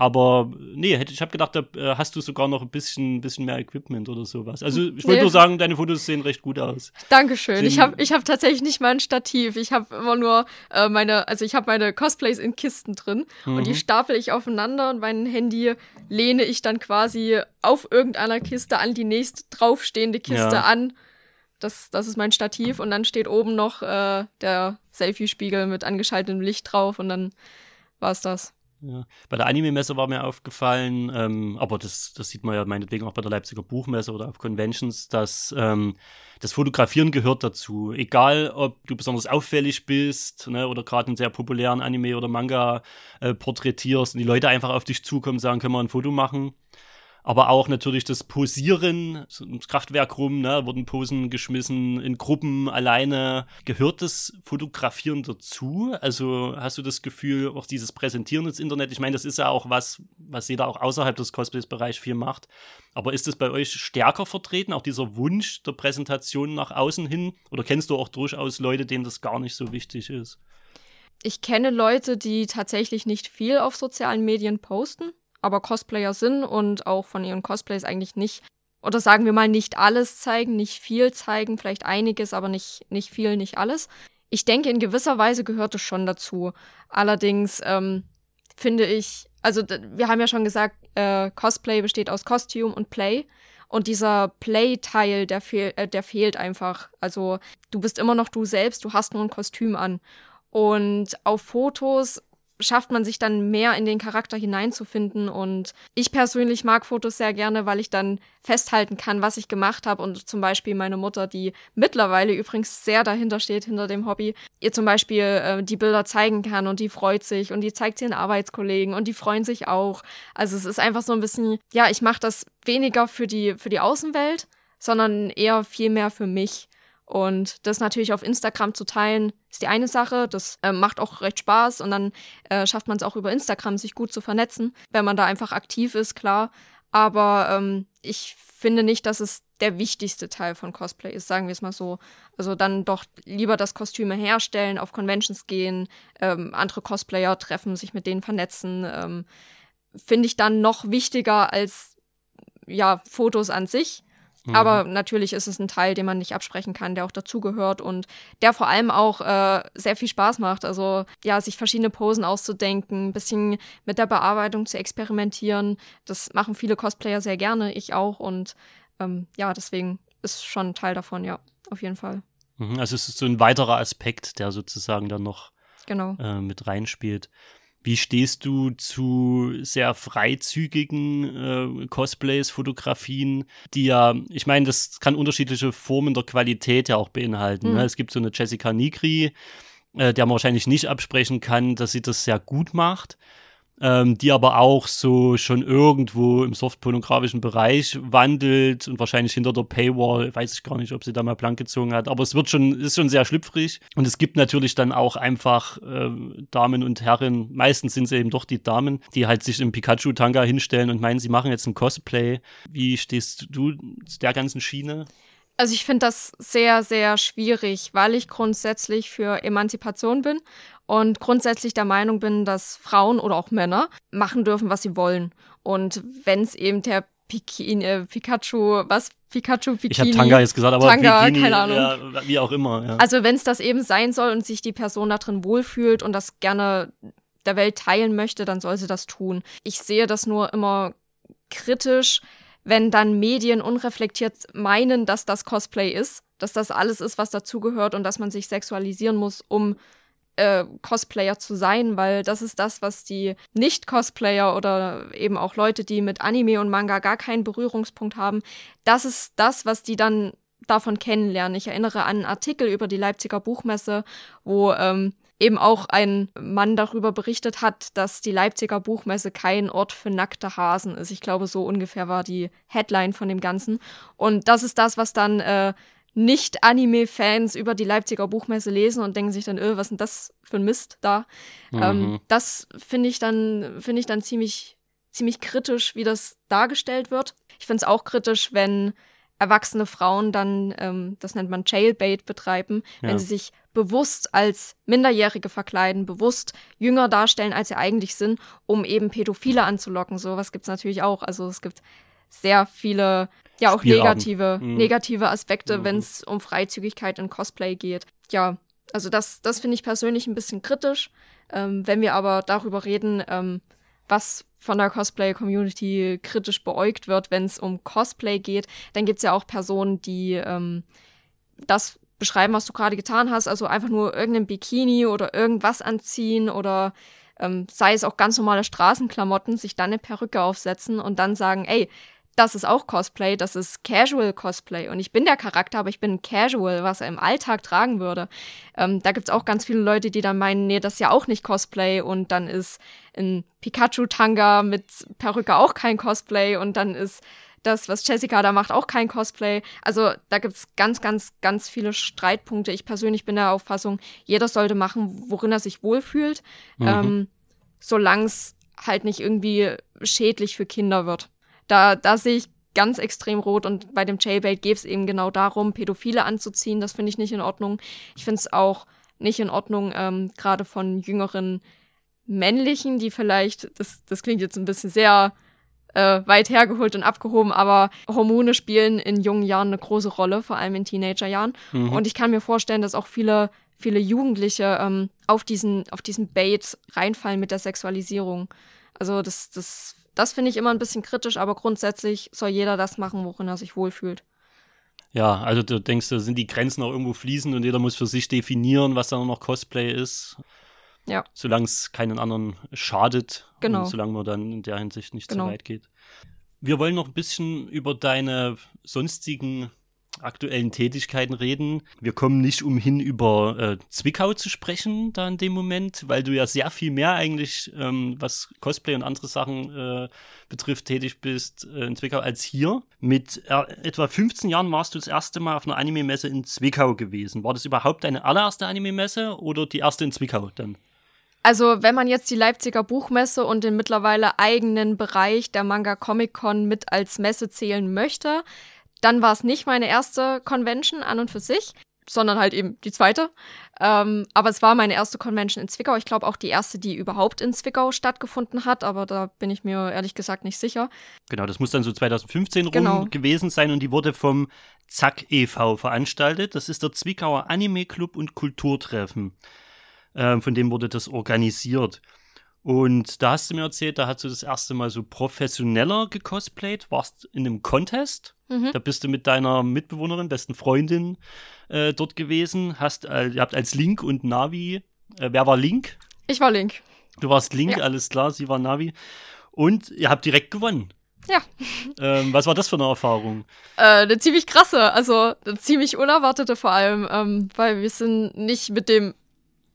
Aber nee, ich habe gedacht, da äh, hast du sogar noch ein bisschen, bisschen mehr Equipment oder sowas. Also ich wollte nee. nur sagen, deine Fotos sehen recht gut aus. Dankeschön. Sehen ich habe ich hab tatsächlich nicht mal ein Stativ. Ich habe immer nur äh, meine, also ich habe meine Cosplays in Kisten drin mhm. und die mhm. stapel ich aufeinander und mein Handy lehne ich dann quasi auf irgendeiner Kiste an die nächste draufstehende Kiste ja. an. Das, das ist mein Stativ und dann steht oben noch äh, der Selfie-Spiegel mit angeschaltetem Licht drauf und dann war es das. Ja. Bei der Anime-Messe war mir aufgefallen, ähm, aber das, das sieht man ja meinetwegen auch bei der Leipziger Buchmesse oder auf Conventions, dass ähm, das Fotografieren gehört dazu. Egal, ob du besonders auffällig bist ne, oder gerade einen sehr populären Anime oder Manga äh, porträtierst und die Leute einfach auf dich zukommen und sagen, können wir ein Foto machen aber auch natürlich das Posieren, ums Kraftwerk rum, ne, wurden Posen geschmissen, in Gruppen, alleine. Gehört das Fotografieren dazu? Also hast du das Gefühl, auch dieses Präsentieren ins Internet, ich meine, das ist ja auch was, was jeder auch außerhalb des Cosplays-Bereichs viel macht. Aber ist das bei euch stärker vertreten, auch dieser Wunsch der Präsentation nach außen hin? Oder kennst du auch durchaus Leute, denen das gar nicht so wichtig ist? Ich kenne Leute, die tatsächlich nicht viel auf sozialen Medien posten aber Cosplayer sind und auch von ihren Cosplays eigentlich nicht, oder sagen wir mal, nicht alles zeigen, nicht viel zeigen, vielleicht einiges, aber nicht, nicht viel, nicht alles. Ich denke, in gewisser Weise gehört es schon dazu. Allerdings ähm, finde ich, also wir haben ja schon gesagt, äh, Cosplay besteht aus Costume und Play. Und dieser Play-Teil, der, fehl, äh, der fehlt einfach. Also du bist immer noch du selbst, du hast nur ein Kostüm an. Und auf Fotos schafft man sich dann mehr in den Charakter hineinzufinden. Und ich persönlich mag Fotos sehr gerne, weil ich dann festhalten kann, was ich gemacht habe. Und zum Beispiel meine Mutter, die mittlerweile übrigens sehr dahinter steht, hinter dem Hobby, ihr zum Beispiel äh, die Bilder zeigen kann und die freut sich und die zeigt sie den Arbeitskollegen und die freuen sich auch. Also es ist einfach so ein bisschen, ja, ich mache das weniger für die, für die Außenwelt, sondern eher viel mehr für mich. Und das natürlich auf Instagram zu teilen, ist die eine Sache. Das äh, macht auch recht Spaß und dann äh, schafft man es auch über Instagram, sich gut zu vernetzen, wenn man da einfach aktiv ist, klar. Aber ähm, ich finde nicht, dass es der wichtigste Teil von Cosplay ist, sagen wir es mal so. Also dann doch lieber das Kostüme herstellen, auf Conventions gehen, ähm, andere Cosplayer treffen, sich mit denen vernetzen. Ähm, finde ich dann noch wichtiger als ja Fotos an sich. Mhm. Aber natürlich ist es ein Teil, den man nicht absprechen kann, der auch dazugehört und der vor allem auch äh, sehr viel Spaß macht. Also ja, sich verschiedene Posen auszudenken, ein bisschen mit der Bearbeitung zu experimentieren. Das machen viele Cosplayer sehr gerne, ich auch. Und ähm, ja, deswegen ist schon ein Teil davon, ja, auf jeden Fall. Mhm, also es ist so ein weiterer Aspekt, der sozusagen dann noch genau. äh, mit reinspielt. Wie stehst du zu sehr freizügigen äh, Cosplays, Fotografien, die ja, ich meine, das kann unterschiedliche Formen der Qualität ja auch beinhalten. Mhm. Ne? Es gibt so eine Jessica Nigri, äh, der man wahrscheinlich nicht absprechen kann, dass sie das sehr gut macht ähm, die aber auch so schon irgendwo im softpornografischen Bereich wandelt und wahrscheinlich hinter der Paywall, weiß ich gar nicht, ob sie da mal blank gezogen hat, aber es wird schon, ist schon sehr schlüpfrig und es gibt natürlich dann auch einfach äh, Damen und Herren, meistens sind es eben doch die Damen, die halt sich im Pikachu-Tanga hinstellen und meinen, sie machen jetzt ein Cosplay. Wie stehst du zu der ganzen Schiene? Also ich finde das sehr, sehr schwierig, weil ich grundsätzlich für Emanzipation bin und grundsätzlich der Meinung bin, dass Frauen oder auch Männer machen dürfen, was sie wollen. Und wenn es eben der Bikini, äh, Pikachu, was? Pikachu, Bikini. Ich habe Tanga jetzt gesagt, aber Tanga, Bikini, keine Ahnung. Ja, wie auch immer. Ja. Also wenn es das eben sein soll und sich die Person da drin wohlfühlt und das gerne der Welt teilen möchte, dann soll sie das tun. Ich sehe das nur immer kritisch, wenn dann Medien unreflektiert meinen, dass das Cosplay ist, dass das alles ist, was dazugehört und dass man sich sexualisieren muss, um äh, Cosplayer zu sein, weil das ist das, was die Nicht-Cosplayer oder eben auch Leute, die mit Anime und Manga gar keinen Berührungspunkt haben, das ist das, was die dann davon kennenlernen. Ich erinnere an einen Artikel über die Leipziger Buchmesse, wo ähm, eben auch ein Mann darüber berichtet hat, dass die Leipziger Buchmesse kein Ort für nackte Hasen ist. Ich glaube, so ungefähr war die Headline von dem Ganzen. Und das ist das, was dann äh, nicht-Anime-Fans über die Leipziger Buchmesse lesen und denken sich dann, öh, was ist denn das für ein Mist da? Mhm. Ähm, das finde ich dann, finde ich dann ziemlich, ziemlich kritisch, wie das dargestellt wird. Ich finde es auch kritisch, wenn erwachsene Frauen dann, ähm, das nennt man Jailbait betreiben, ja. wenn sie sich bewusst als Minderjährige verkleiden, bewusst jünger darstellen, als sie eigentlich sind, um eben Pädophile anzulocken. Sowas gibt es natürlich auch. Also es gibt sehr viele ja auch negative, mhm. negative Aspekte, mhm. wenn es um Freizügigkeit in Cosplay geht. Ja, also das, das finde ich persönlich ein bisschen kritisch. Ähm, wenn wir aber darüber reden, ähm, was von der Cosplay-Community kritisch beäugt wird, wenn es um Cosplay geht, dann gibt es ja auch Personen, die ähm, das beschreiben, was du gerade getan hast, also einfach nur irgendein Bikini oder irgendwas anziehen oder ähm, sei es auch ganz normale Straßenklamotten, sich dann eine Perücke aufsetzen und dann sagen, ey, das ist auch Cosplay, das ist Casual Cosplay. Und ich bin der Charakter, aber ich bin Casual, was er im Alltag tragen würde. Ähm, da gibt es auch ganz viele Leute, die dann meinen, nee, das ist ja auch nicht Cosplay. Und dann ist ein Pikachu-Tanga mit Perücke auch kein Cosplay. Und dann ist das, was Jessica da macht, auch kein Cosplay. Also da gibt es ganz, ganz, ganz viele Streitpunkte. Ich persönlich bin der Auffassung, jeder sollte machen, worin er sich wohlfühlt, mhm. ähm, solange es halt nicht irgendwie schädlich für Kinder wird. Da, da sehe ich ganz extrem rot und bei dem Jailbait geht es eben genau darum, Pädophile anzuziehen. Das finde ich nicht in Ordnung. Ich finde es auch nicht in Ordnung, ähm, gerade von jüngeren männlichen, die vielleicht, das, das klingt jetzt ein bisschen sehr äh, weit hergeholt und abgehoben, aber Hormone spielen in jungen Jahren eine große Rolle, vor allem in Teenagerjahren. Mhm. Und ich kann mir vorstellen, dass auch viele, viele Jugendliche ähm, auf diesen, auf diesen Bait reinfallen mit der Sexualisierung. Also das, das das finde ich immer ein bisschen kritisch, aber grundsätzlich soll jeder das machen, worin er sich wohlfühlt. Ja, also du denkst, da sind die Grenzen auch irgendwo fließend und jeder muss für sich definieren, was dann noch Cosplay ist. Ja. Solange es keinen anderen schadet. Genau. Und solange man dann in der Hinsicht nicht genau. zu weit geht. Wir wollen noch ein bisschen über deine sonstigen aktuellen Tätigkeiten reden. Wir kommen nicht umhin, über äh, Zwickau zu sprechen, da in dem Moment, weil du ja sehr viel mehr eigentlich, ähm, was Cosplay und andere Sachen äh, betrifft, tätig bist äh, in Zwickau als hier. Mit äh, etwa 15 Jahren warst du das erste Mal auf einer Anime-Messe in Zwickau gewesen. War das überhaupt deine allererste Anime-Messe oder die erste in Zwickau dann? Also, wenn man jetzt die Leipziger Buchmesse und den mittlerweile eigenen Bereich der Manga Comic Con mit als Messe zählen möchte, dann war es nicht meine erste Convention an und für sich, sondern halt eben die zweite. Ähm, aber es war meine erste Convention in Zwickau. Ich glaube auch die erste, die überhaupt in Zwickau stattgefunden hat, aber da bin ich mir ehrlich gesagt nicht sicher. Genau, das muss dann so 2015 rum genau. gewesen sein und die wurde vom Zack e.V. veranstaltet. Das ist der Zwickauer Anime Club und Kulturtreffen. Ähm, von dem wurde das organisiert. Und da hast du mir erzählt, da hast du das erste Mal so professioneller gecosplayt, warst in einem Contest. Mhm. Da bist du mit deiner Mitbewohnerin, besten Freundin äh, dort gewesen. Hast, äh, ihr habt als Link und Navi. Äh, wer war Link? Ich war Link. Du warst Link, ja. alles klar, sie war Navi. Und ihr habt direkt gewonnen. Ja. Ähm, was war das für eine Erfahrung? Äh, eine ziemlich krasse, also eine ziemlich unerwartete vor allem, ähm, weil wir sind nicht mit dem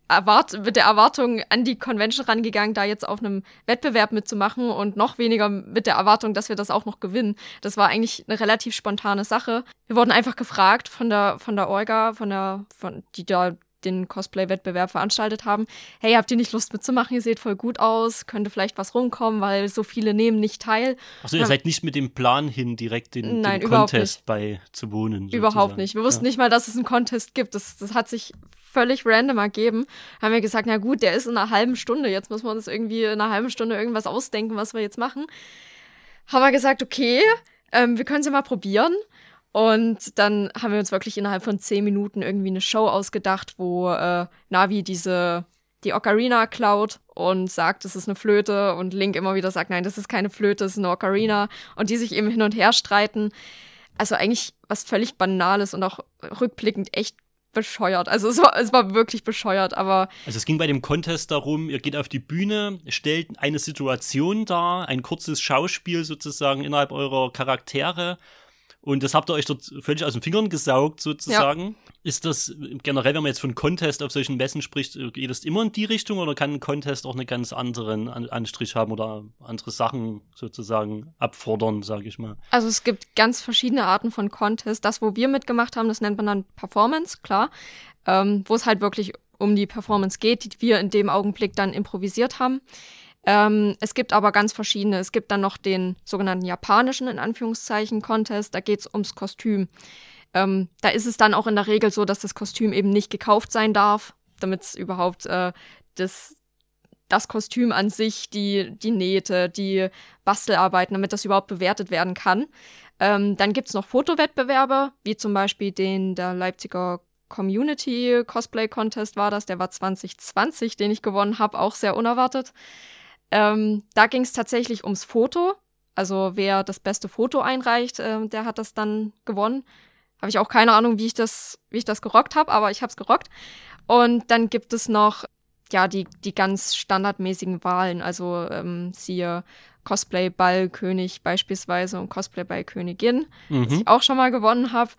erwart mit der Erwartung an die Convention rangegangen, da jetzt auf einem Wettbewerb mitzumachen und noch weniger mit der Erwartung, dass wir das auch noch gewinnen. Das war eigentlich eine relativ spontane Sache. Wir wurden einfach gefragt von der von der Olga, von der von die da den Cosplay-Wettbewerb veranstaltet haben. Hey, habt ihr nicht Lust mitzumachen? Ihr seht voll gut aus, könnte vielleicht was rumkommen, weil so viele nehmen nicht teil. Achso, ihr ähm, seid nicht mit dem Plan hin, direkt den, Nein, den Contest bei zu wohnen. Sozusagen. Überhaupt nicht. Wir wussten ja. nicht mal, dass es einen Contest gibt. Das, das hat sich völlig random ergeben, haben wir gesagt, na gut, der ist in einer halben Stunde, jetzt müssen wir uns irgendwie in einer halben Stunde irgendwas ausdenken, was wir jetzt machen. Haben wir gesagt, okay, ähm, wir können es ja mal probieren. Und dann haben wir uns wirklich innerhalb von zehn Minuten irgendwie eine Show ausgedacht, wo äh, Navi diese die Ocarina klaut und sagt, es ist eine Flöte und Link immer wieder sagt, nein, das ist keine Flöte, es ist eine Ocarina und die sich eben hin und her streiten. Also eigentlich was völlig Banales und auch rückblickend echt bescheuert. Also es war, es war wirklich bescheuert, aber. Also es ging bei dem Contest darum, ihr geht auf die Bühne, stellt eine Situation dar, ein kurzes Schauspiel sozusagen innerhalb eurer Charaktere und das habt ihr euch dort völlig aus den Fingern gesaugt, sozusagen. Ja. Ist das generell, wenn man jetzt von Contest auf solchen Messen spricht, geht das immer in die Richtung oder kann ein Contest auch einen ganz anderen Anstrich haben oder andere Sachen sozusagen abfordern, sage ich mal? Also es gibt ganz verschiedene Arten von Contest. Das, wo wir mitgemacht haben, das nennt man dann Performance, klar. Ähm, wo es halt wirklich um die Performance geht, die wir in dem Augenblick dann improvisiert haben. Ähm, es gibt aber ganz verschiedene. Es gibt dann noch den sogenannten japanischen, in Anführungszeichen, Contest. Da geht es ums Kostüm. Ähm, da ist es dann auch in der Regel so, dass das Kostüm eben nicht gekauft sein darf, damit es überhaupt äh, das, das Kostüm an sich, die, die Nähte, die Bastelarbeiten, damit das überhaupt bewertet werden kann. Ähm, dann gibt es noch Fotowettbewerbe, wie zum Beispiel den der Leipziger Community Cosplay Contest war das, der war 2020, den ich gewonnen habe, auch sehr unerwartet. Ähm, da ging es tatsächlich ums Foto. Also wer das beste Foto einreicht, äh, der hat das dann gewonnen. Habe ich auch keine Ahnung, wie ich das, wie ich das gerockt habe, aber ich habe es gerockt. Und dann gibt es noch ja, die, die ganz standardmäßigen Wahlen, also ähm, siehe Cosplay-Ball-König beispielsweise und Cosplay-Ball-Königin, mhm. die ich auch schon mal gewonnen habe.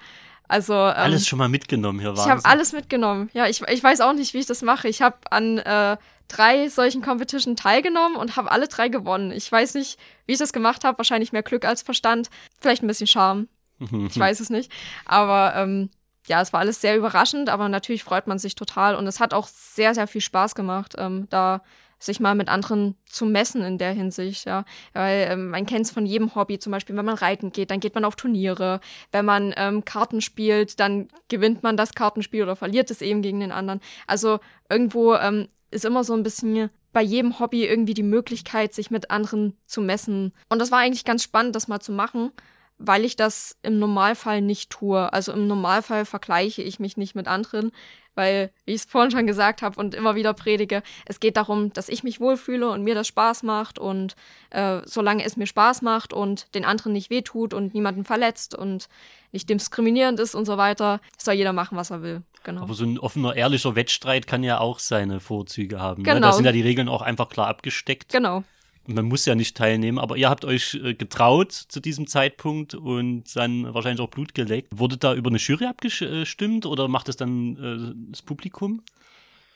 Also ähm, alles schon mal mitgenommen hier war. Ich habe alles mitgenommen. Ja, ich, ich weiß auch nicht, wie ich das mache. Ich habe an äh, drei solchen Competition teilgenommen und habe alle drei gewonnen. Ich weiß nicht, wie ich das gemacht habe. Wahrscheinlich mehr Glück als Verstand. Vielleicht ein bisschen Charme. ich weiß es nicht. Aber ähm, ja, es war alles sehr überraschend, aber natürlich freut man sich total und es hat auch sehr, sehr viel Spaß gemacht, ähm, da sich mal mit anderen zu messen in der Hinsicht, ja. Weil ähm, man kennt es von jedem Hobby, zum Beispiel, wenn man reiten geht, dann geht man auf Turniere. Wenn man ähm, Karten spielt, dann gewinnt man das Kartenspiel oder verliert es eben gegen den anderen. Also irgendwo ähm, ist immer so ein bisschen bei jedem Hobby irgendwie die Möglichkeit, sich mit anderen zu messen. Und das war eigentlich ganz spannend, das mal zu machen weil ich das im Normalfall nicht tue. Also im Normalfall vergleiche ich mich nicht mit anderen, weil, wie ich es vorhin schon gesagt habe und immer wieder predige, es geht darum, dass ich mich wohlfühle und mir das Spaß macht und äh, solange es mir Spaß macht und den anderen nicht wehtut und niemanden verletzt und nicht diskriminierend ist und so weiter, soll jeder machen, was er will. Genau. Aber so ein offener, ehrlicher Wettstreit kann ja auch seine Vorzüge haben. Genau. Ne? Da genau. sind ja die Regeln auch einfach klar abgesteckt. Genau man muss ja nicht teilnehmen, aber ihr habt euch äh, getraut zu diesem Zeitpunkt und dann wahrscheinlich auch Blut geleckt. Wurde da über eine Jury abgestimmt oder macht es dann äh, das Publikum?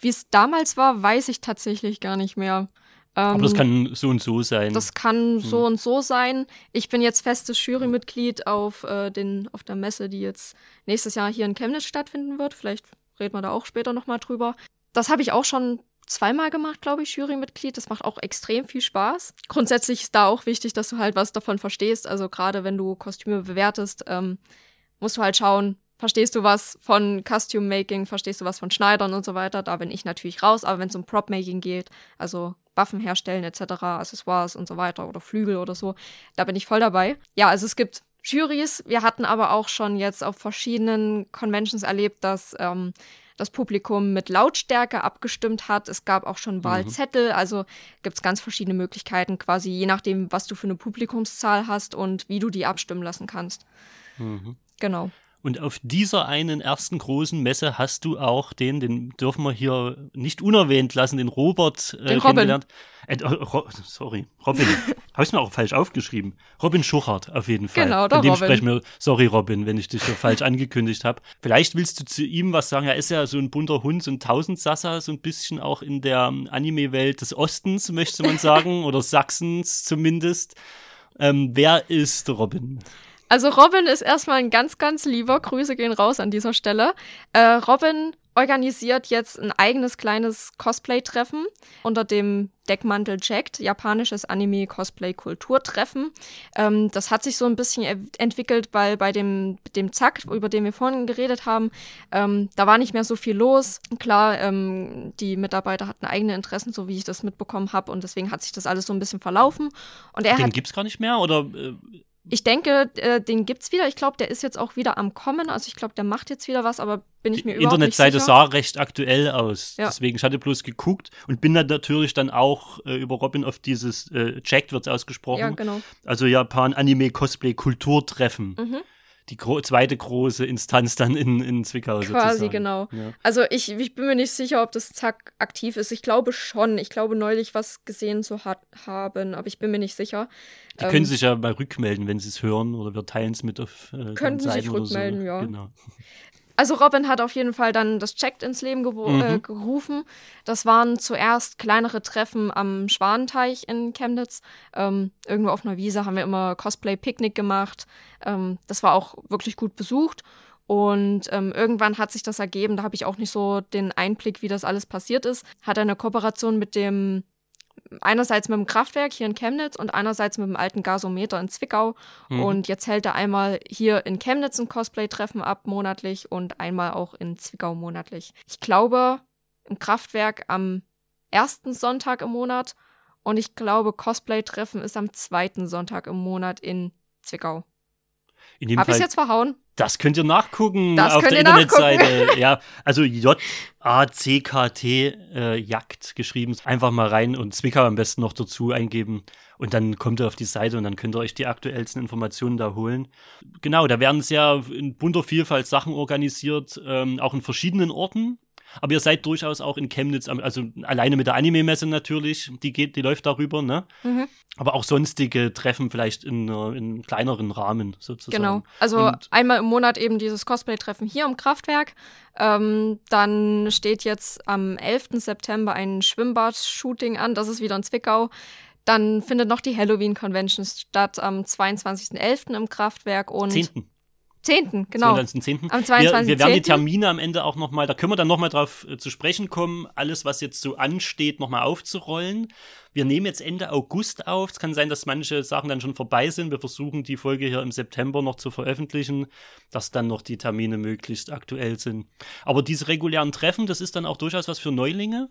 Wie es damals war, weiß ich tatsächlich gar nicht mehr. Ähm, aber das kann so und so sein. Das kann hm. so und so sein. Ich bin jetzt festes Jurymitglied auf, äh, den, auf der Messe, die jetzt nächstes Jahr hier in Chemnitz stattfinden wird. Vielleicht reden wir da auch später nochmal drüber. Das habe ich auch schon zweimal gemacht, glaube ich, Jurymitglied. Das macht auch extrem viel Spaß. Grundsätzlich ist da auch wichtig, dass du halt was davon verstehst. Also gerade wenn du Kostüme bewertest, ähm, musst du halt schauen, verstehst du was von Costume Making, verstehst du was von Schneidern und so weiter. Da bin ich natürlich raus. Aber wenn es um Prop Making geht, also Waffen herstellen etc., Accessoires und so weiter oder Flügel oder so, da bin ich voll dabei. Ja, also es gibt Juries. Wir hatten aber auch schon jetzt auf verschiedenen Conventions erlebt, dass ähm, das Publikum mit Lautstärke abgestimmt hat. Es gab auch schon. Wahlzettel, mhm. also gibt es ganz verschiedene Möglichkeiten, quasi je nachdem, was du für eine Publikumszahl hast und wie du die abstimmen lassen kannst. Mhm. Genau. Und auf dieser einen ersten großen Messe hast du auch den, den dürfen wir hier nicht unerwähnt lassen, den Robert äh, den kennengelernt. Äh, Ro sorry, Robin. Habe ich mir auch falsch aufgeschrieben. Robin Schuchert auf jeden Fall. Genau, der Von dem Robin. sprechen wir. Sorry, Robin, wenn ich dich so falsch angekündigt habe. Vielleicht willst du zu ihm was sagen. Er ist ja so ein bunter Hund, so ein Tausendsassa, so ein bisschen auch in der Anime-Welt des Ostens, möchte man sagen, oder Sachsens zumindest. Ähm, wer ist Robin? Also Robin ist erstmal ein ganz, ganz lieber. Grüße gehen raus an dieser Stelle. Äh, Robin organisiert jetzt ein eigenes kleines Cosplay-Treffen unter dem Deckmantel Jacked, japanisches Anime-Cosplay-Kulturtreffen. Ähm, das hat sich so ein bisschen entwickelt, weil bei dem, dem Zack, über den wir vorhin geredet haben, ähm, da war nicht mehr so viel los. Klar, ähm, die Mitarbeiter hatten eigene Interessen, so wie ich das mitbekommen habe, und deswegen hat sich das alles so ein bisschen verlaufen. Und er den gibt es gar nicht mehr, oder? Äh ich denke, äh, den gibt's wieder. Ich glaube, der ist jetzt auch wieder am Kommen. Also ich glaube, der macht jetzt wieder was, aber bin ich mir Die überhaupt nicht sicher. Internetseite sah recht aktuell aus. Ja. Deswegen, ich hatte bloß geguckt und bin dann natürlich dann auch äh, über Robin auf dieses äh, Jacked wird ausgesprochen. Ja, genau. Also Japan Anime Cosplay Kulturtreffen. Mhm die gro zweite große Instanz dann in, in Zwickau Quasi, sozusagen. genau. Ja. Also ich, ich bin mir nicht sicher, ob das Zack aktiv ist. Ich glaube schon. Ich glaube neulich was gesehen zu hat, haben, aber ich bin mir nicht sicher. Die ähm, können sich ja mal rückmelden, wenn sie es hören oder wir teilen es mit auf äh, Können sich rückmelden, so. ja. Genau. Also Robin hat auf jeden Fall dann das Checked ins Leben äh, mhm. äh, gerufen. Das waren zuerst kleinere Treffen am Schwanenteich in Chemnitz. Ähm, irgendwo auf einer Wiese haben wir immer Cosplay-Picknick gemacht. Ähm, das war auch wirklich gut besucht. Und ähm, irgendwann hat sich das ergeben, da habe ich auch nicht so den Einblick, wie das alles passiert ist. Hat eine Kooperation mit dem einerseits mit dem Kraftwerk hier in Chemnitz und einerseits mit dem alten Gasometer in Zwickau. Mhm. Und jetzt hält er einmal hier in Chemnitz ein Cosplay-Treffen ab monatlich und einmal auch in Zwickau monatlich. Ich glaube, im Kraftwerk am ersten Sonntag im Monat und ich glaube, Cosplay-Treffen ist am zweiten Sonntag im Monat in Zwickau. Habe ich jetzt verhauen? Das könnt ihr nachgucken das auf der Internetseite. ja, also J-A-C-K-T äh, Jagd geschrieben. Einfach mal rein und Zwickau am besten noch dazu eingeben. Und dann kommt ihr auf die Seite und dann könnt ihr euch die aktuellsten Informationen da holen. Genau, da werden sehr in bunter Vielfalt Sachen organisiert, ähm, auch in verschiedenen Orten. Aber ihr seid durchaus auch in Chemnitz, also alleine mit der Anime-Messe natürlich, die geht, die läuft darüber, ne? Mhm. Aber auch sonstige Treffen vielleicht in, in einem kleineren Rahmen sozusagen. Genau. Also Und einmal im Monat eben dieses Cosplay-Treffen hier im Kraftwerk. Ähm, dann steht jetzt am 11. September ein Schwimmbad-Shooting an. Das ist wieder in Zwickau. Dann findet noch die Halloween Convention statt am 22.11. im Kraftwerk und 10. 10. genau. Am 10. Am 22. Wir, wir werden die Termine am Ende auch nochmal, da können wir dann nochmal drauf äh, zu sprechen kommen, alles, was jetzt so ansteht, nochmal aufzurollen. Wir nehmen jetzt Ende August auf. Es kann sein, dass manche Sachen dann schon vorbei sind. Wir versuchen die Folge hier im September noch zu veröffentlichen, dass dann noch die Termine möglichst aktuell sind. Aber diese regulären Treffen, das ist dann auch durchaus was für Neulinge.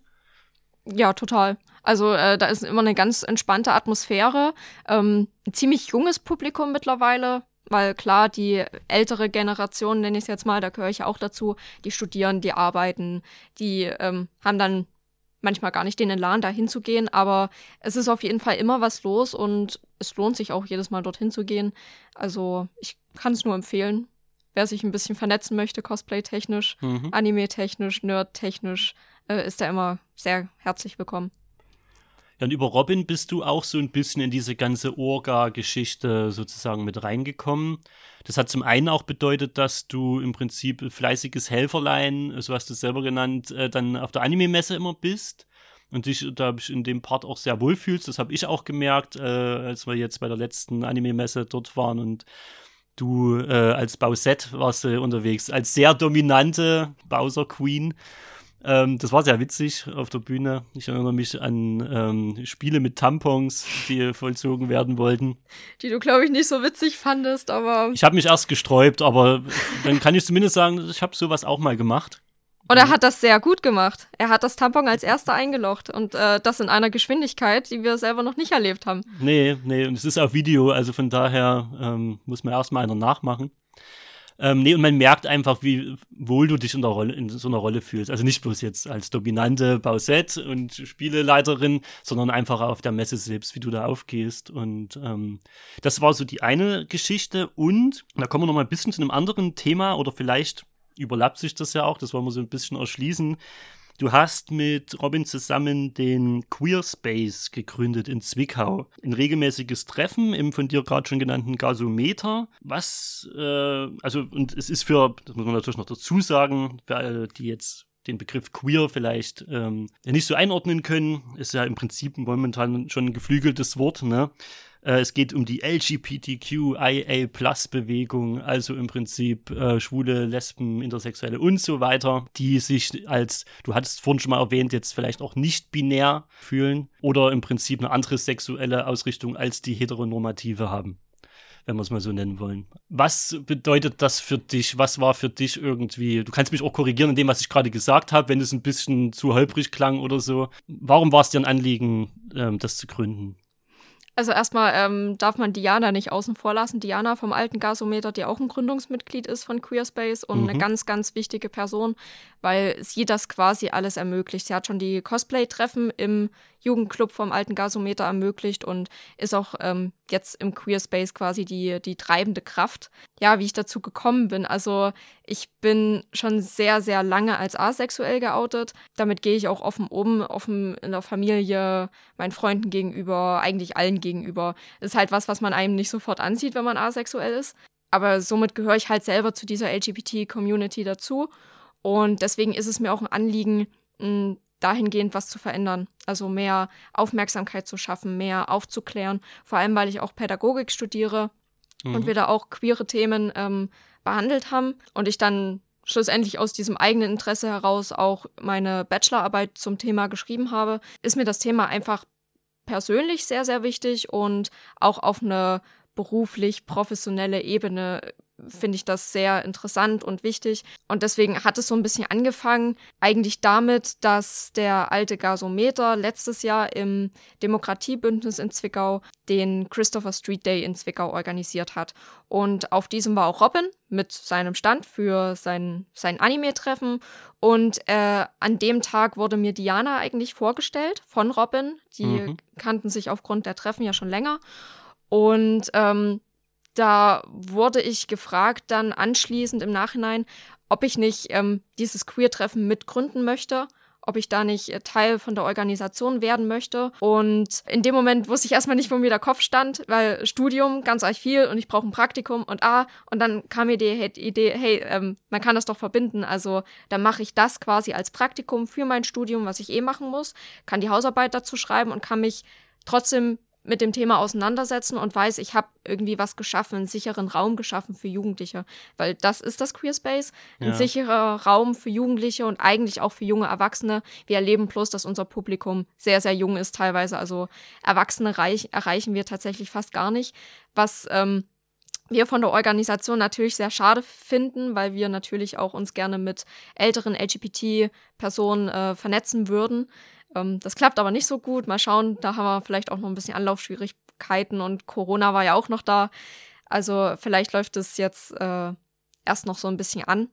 Ja, total. Also äh, da ist immer eine ganz entspannte Atmosphäre. Ähm, ein ziemlich junges Publikum mittlerweile, weil klar, die ältere Generation, nenne ich es jetzt mal, da gehöre ich auch dazu, die studieren, die arbeiten, die ähm, haben dann manchmal gar nicht den Elan, da hinzugehen, aber es ist auf jeden Fall immer was los und es lohnt sich auch jedes Mal dorthin zu gehen. Also ich kann es nur empfehlen. Wer sich ein bisschen vernetzen möchte, Cosplay-technisch, mhm. Anime-technisch, Nerd-technisch, äh, ist er immer sehr herzlich willkommen. Ja, und über Robin bist du auch so ein bisschen in diese ganze Orga-Geschichte sozusagen mit reingekommen. Das hat zum einen auch bedeutet, dass du im Prinzip fleißiges Helferlein, so hast du es selber genannt, äh, dann auf der Anime-Messe immer bist und dich da in dem Part auch sehr wohl fühlst. Das habe ich auch gemerkt, äh, als wir jetzt bei der letzten Anime-Messe dort waren und du äh, als Bausett warst du unterwegs, als sehr dominante Bowser-Queen. Ähm, das war sehr witzig auf der Bühne. Ich erinnere mich an ähm, Spiele mit Tampons, die vollzogen werden wollten. Die du, glaube ich, nicht so witzig fandest, aber. Ich habe mich erst gesträubt, aber dann kann ich zumindest sagen, ich habe sowas auch mal gemacht. Und er hat das sehr gut gemacht. Er hat das Tampon als erster eingelocht und äh, das in einer Geschwindigkeit, die wir selber noch nicht erlebt haben. Nee, nee, und es ist auf Video, also von daher ähm, muss man erstmal einer nachmachen. Ähm, nee, und man merkt einfach, wie wohl du dich in, der Rolle, in so einer Rolle fühlst. Also nicht bloß jetzt als dominante Bausette und Spieleleiterin, sondern einfach auf der Messe selbst, wie du da aufgehst. Und ähm, das war so die eine Geschichte. Und da kommen wir noch mal ein bisschen zu einem anderen Thema oder vielleicht überlappt sich das ja auch, das wollen wir so ein bisschen erschließen. Du hast mit Robin zusammen den Queer Space gegründet in Zwickau. Ein regelmäßiges Treffen im von dir gerade schon genannten Gasometer. Was, äh, also, und es ist für, das muss man natürlich noch dazu sagen, für alle, die jetzt den Begriff queer vielleicht ähm, nicht so einordnen können, ist ja im Prinzip momentan schon ein geflügeltes Wort, ne? Äh, es geht um die LGBTQIA-Plus-Bewegung, also im Prinzip äh, Schwule, Lesben, Intersexuelle und so weiter, die sich als, du hattest vorhin schon mal erwähnt, jetzt vielleicht auch nicht binär fühlen oder im Prinzip eine andere sexuelle Ausrichtung als die heteronormative haben wenn wir es mal so nennen wollen. Was bedeutet das für dich? Was war für dich irgendwie? Du kannst mich auch korrigieren in dem, was ich gerade gesagt habe, wenn es ein bisschen zu holprig klang oder so. Warum war es dir ein Anliegen, ähm, das zu gründen? Also erstmal ähm, darf man Diana nicht außen vor lassen. Diana vom alten Gasometer, die auch ein Gründungsmitglied ist von Queerspace und mhm. eine ganz, ganz wichtige Person, weil sie das quasi alles ermöglicht. Sie hat schon die Cosplay-Treffen im Jugendclub vom alten Gasometer ermöglicht und ist auch ähm, jetzt im Queerspace quasi die, die treibende Kraft. Ja, wie ich dazu gekommen bin. Also ich bin schon sehr, sehr lange als asexuell geoutet. Damit gehe ich auch offen um, offen in der Familie, meinen Freunden gegenüber, eigentlich allen gegenüber. ist halt was, was man einem nicht sofort ansieht, wenn man asexuell ist. Aber somit gehöre ich halt selber zu dieser LGBT-Community dazu. Und deswegen ist es mir auch ein Anliegen, dahingehend was zu verändern. Also mehr Aufmerksamkeit zu schaffen, mehr aufzuklären. Vor allem, weil ich auch Pädagogik studiere mhm. und wir da auch queere Themen ähm, behandelt haben und ich dann schlussendlich aus diesem eigenen Interesse heraus auch meine Bachelorarbeit zum Thema geschrieben habe, ist mir das Thema einfach persönlich sehr, sehr wichtig und auch auf eine beruflich professionelle Ebene finde ich das sehr interessant und wichtig. Und deswegen hat es so ein bisschen angefangen, eigentlich damit, dass der alte Gasometer letztes Jahr im Demokratiebündnis in Zwickau den Christopher Street Day in Zwickau organisiert hat. Und auf diesem war auch Robin mit seinem Stand für sein, sein Anime-Treffen. Und äh, an dem Tag wurde mir Diana eigentlich vorgestellt von Robin. Die mhm. kannten sich aufgrund der Treffen ja schon länger. Und ähm, da wurde ich gefragt dann anschließend im Nachhinein, ob ich nicht ähm, dieses Queer-Treffen mitgründen möchte ob ich da nicht äh, Teil von der Organisation werden möchte. Und in dem Moment wusste ich erstmal nicht, wo mir der Kopf stand, weil Studium ganz arg viel und ich brauche ein Praktikum und ah, und dann kam mir die Idee, hey, ähm, man kann das doch verbinden. Also dann mache ich das quasi als Praktikum für mein Studium, was ich eh machen muss, kann die Hausarbeit dazu schreiben und kann mich trotzdem mit dem Thema auseinandersetzen und weiß, ich habe irgendwie was geschaffen, einen sicheren Raum geschaffen für Jugendliche. Weil das ist das Queer Space, ein ja. sicherer Raum für Jugendliche und eigentlich auch für junge Erwachsene. Wir erleben bloß, dass unser Publikum sehr, sehr jung ist teilweise. Also Erwachsene reich, erreichen wir tatsächlich fast gar nicht. Was ähm, wir von der Organisation natürlich sehr schade finden, weil wir natürlich auch uns gerne mit älteren LGBT-Personen äh, vernetzen würden. Ähm, das klappt aber nicht so gut. Mal schauen, da haben wir vielleicht auch noch ein bisschen Anlaufschwierigkeiten und Corona war ja auch noch da. Also vielleicht läuft es jetzt äh, erst noch so ein bisschen an.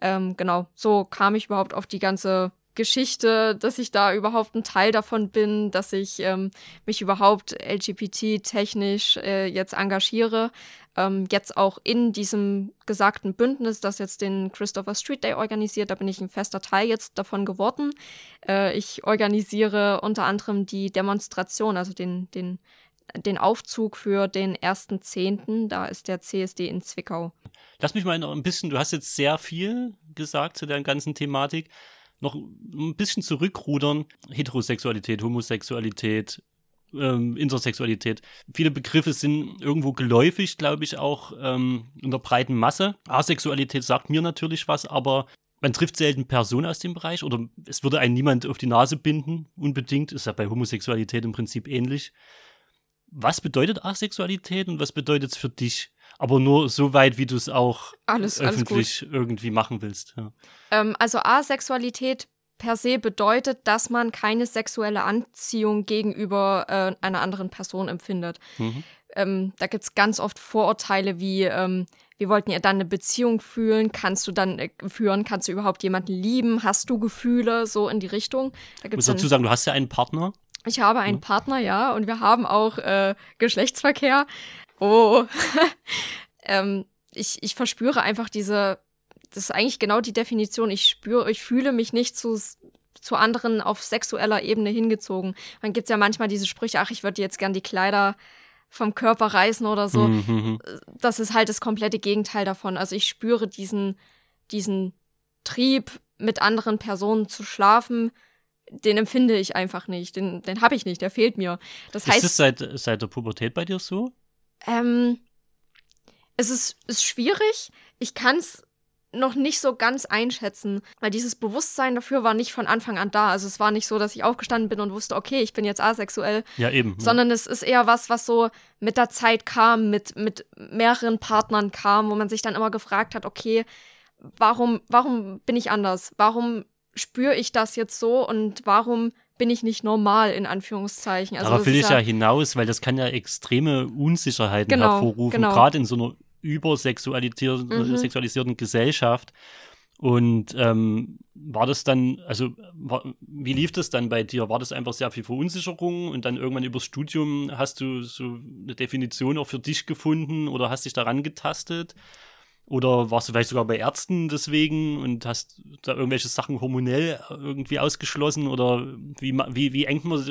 Ähm, genau, so kam ich überhaupt auf die ganze Geschichte, dass ich da überhaupt ein Teil davon bin, dass ich ähm, mich überhaupt LGBT-technisch äh, jetzt engagiere. Ähm, jetzt auch in diesem gesagten Bündnis, das jetzt den Christopher Street Day organisiert, da bin ich ein fester Teil jetzt davon geworden. Äh, ich organisiere unter anderem die Demonstration, also den, den, den Aufzug für den ersten Zehnten. Da ist der CSD in Zwickau. Lass mich mal noch ein bisschen, du hast jetzt sehr viel gesagt zu der ganzen Thematik noch ein bisschen zurückrudern. Heterosexualität, Homosexualität, ähm, Intersexualität. Viele Begriffe sind irgendwo geläufig, glaube ich, auch ähm, in der breiten Masse. Asexualität sagt mir natürlich was, aber man trifft selten Personen aus dem Bereich oder es würde einen niemand auf die Nase binden, unbedingt. Ist ja bei Homosexualität im Prinzip ähnlich. Was bedeutet Asexualität und was bedeutet es für dich? aber nur so weit, wie du es auch alles, öffentlich alles irgendwie machen willst. Ja. Ähm, also Asexualität per se bedeutet, dass man keine sexuelle Anziehung gegenüber äh, einer anderen Person empfindet. Mhm. Ähm, da gibt es ganz oft Vorurteile wie, ähm, wir wollten ja dann eine Beziehung fühlen, kannst du dann äh, führen, kannst du überhaupt jemanden lieben, hast du Gefühle, so in die Richtung. Da gibt's muss dazu sagen, du hast ja einen Partner. Ich habe einen mhm. Partner, ja, und wir haben auch äh, Geschlechtsverkehr. Oh. ähm, ich, ich verspüre einfach diese, das ist eigentlich genau die Definition. Ich spüre, ich fühle mich nicht zu, zu anderen auf sexueller Ebene hingezogen. Man gibt ja manchmal diese Sprüche, ach, ich würde jetzt gern die Kleider vom Körper reißen oder so. Mhm, mhm. Das ist halt das komplette Gegenteil davon. Also ich spüre diesen, diesen Trieb, mit anderen Personen zu schlafen, den empfinde ich einfach nicht. Den, den habe ich nicht, der fehlt mir. Das ist heißt, das seit, seit der Pubertät bei dir so? Ähm, es ist, ist schwierig. Ich kann es noch nicht so ganz einschätzen, weil dieses Bewusstsein dafür war nicht von Anfang an da. Also es war nicht so, dass ich aufgestanden bin und wusste, okay, ich bin jetzt asexuell. Ja, eben. Sondern ja. es ist eher was, was so mit der Zeit kam, mit, mit mehreren Partnern kam, wo man sich dann immer gefragt hat, okay, warum, warum bin ich anders? Warum spüre ich das jetzt so und warum bin ich nicht normal, in Anführungszeichen. Also Darauf will ich ja, hinaus, weil das kann ja extreme Unsicherheiten genau, hervorrufen, genau. gerade in so einer übersexualisierten mhm. sexualisierten Gesellschaft. Und ähm, war das dann, also war, wie lief das dann bei dir? War das einfach sehr viel Verunsicherung und dann irgendwann übers Studium hast du so eine Definition auch für dich gefunden oder hast dich daran getastet? Oder warst du vielleicht sogar bei Ärzten deswegen und hast da irgendwelche Sachen hormonell irgendwie ausgeschlossen? Oder wie, wie, wie engt man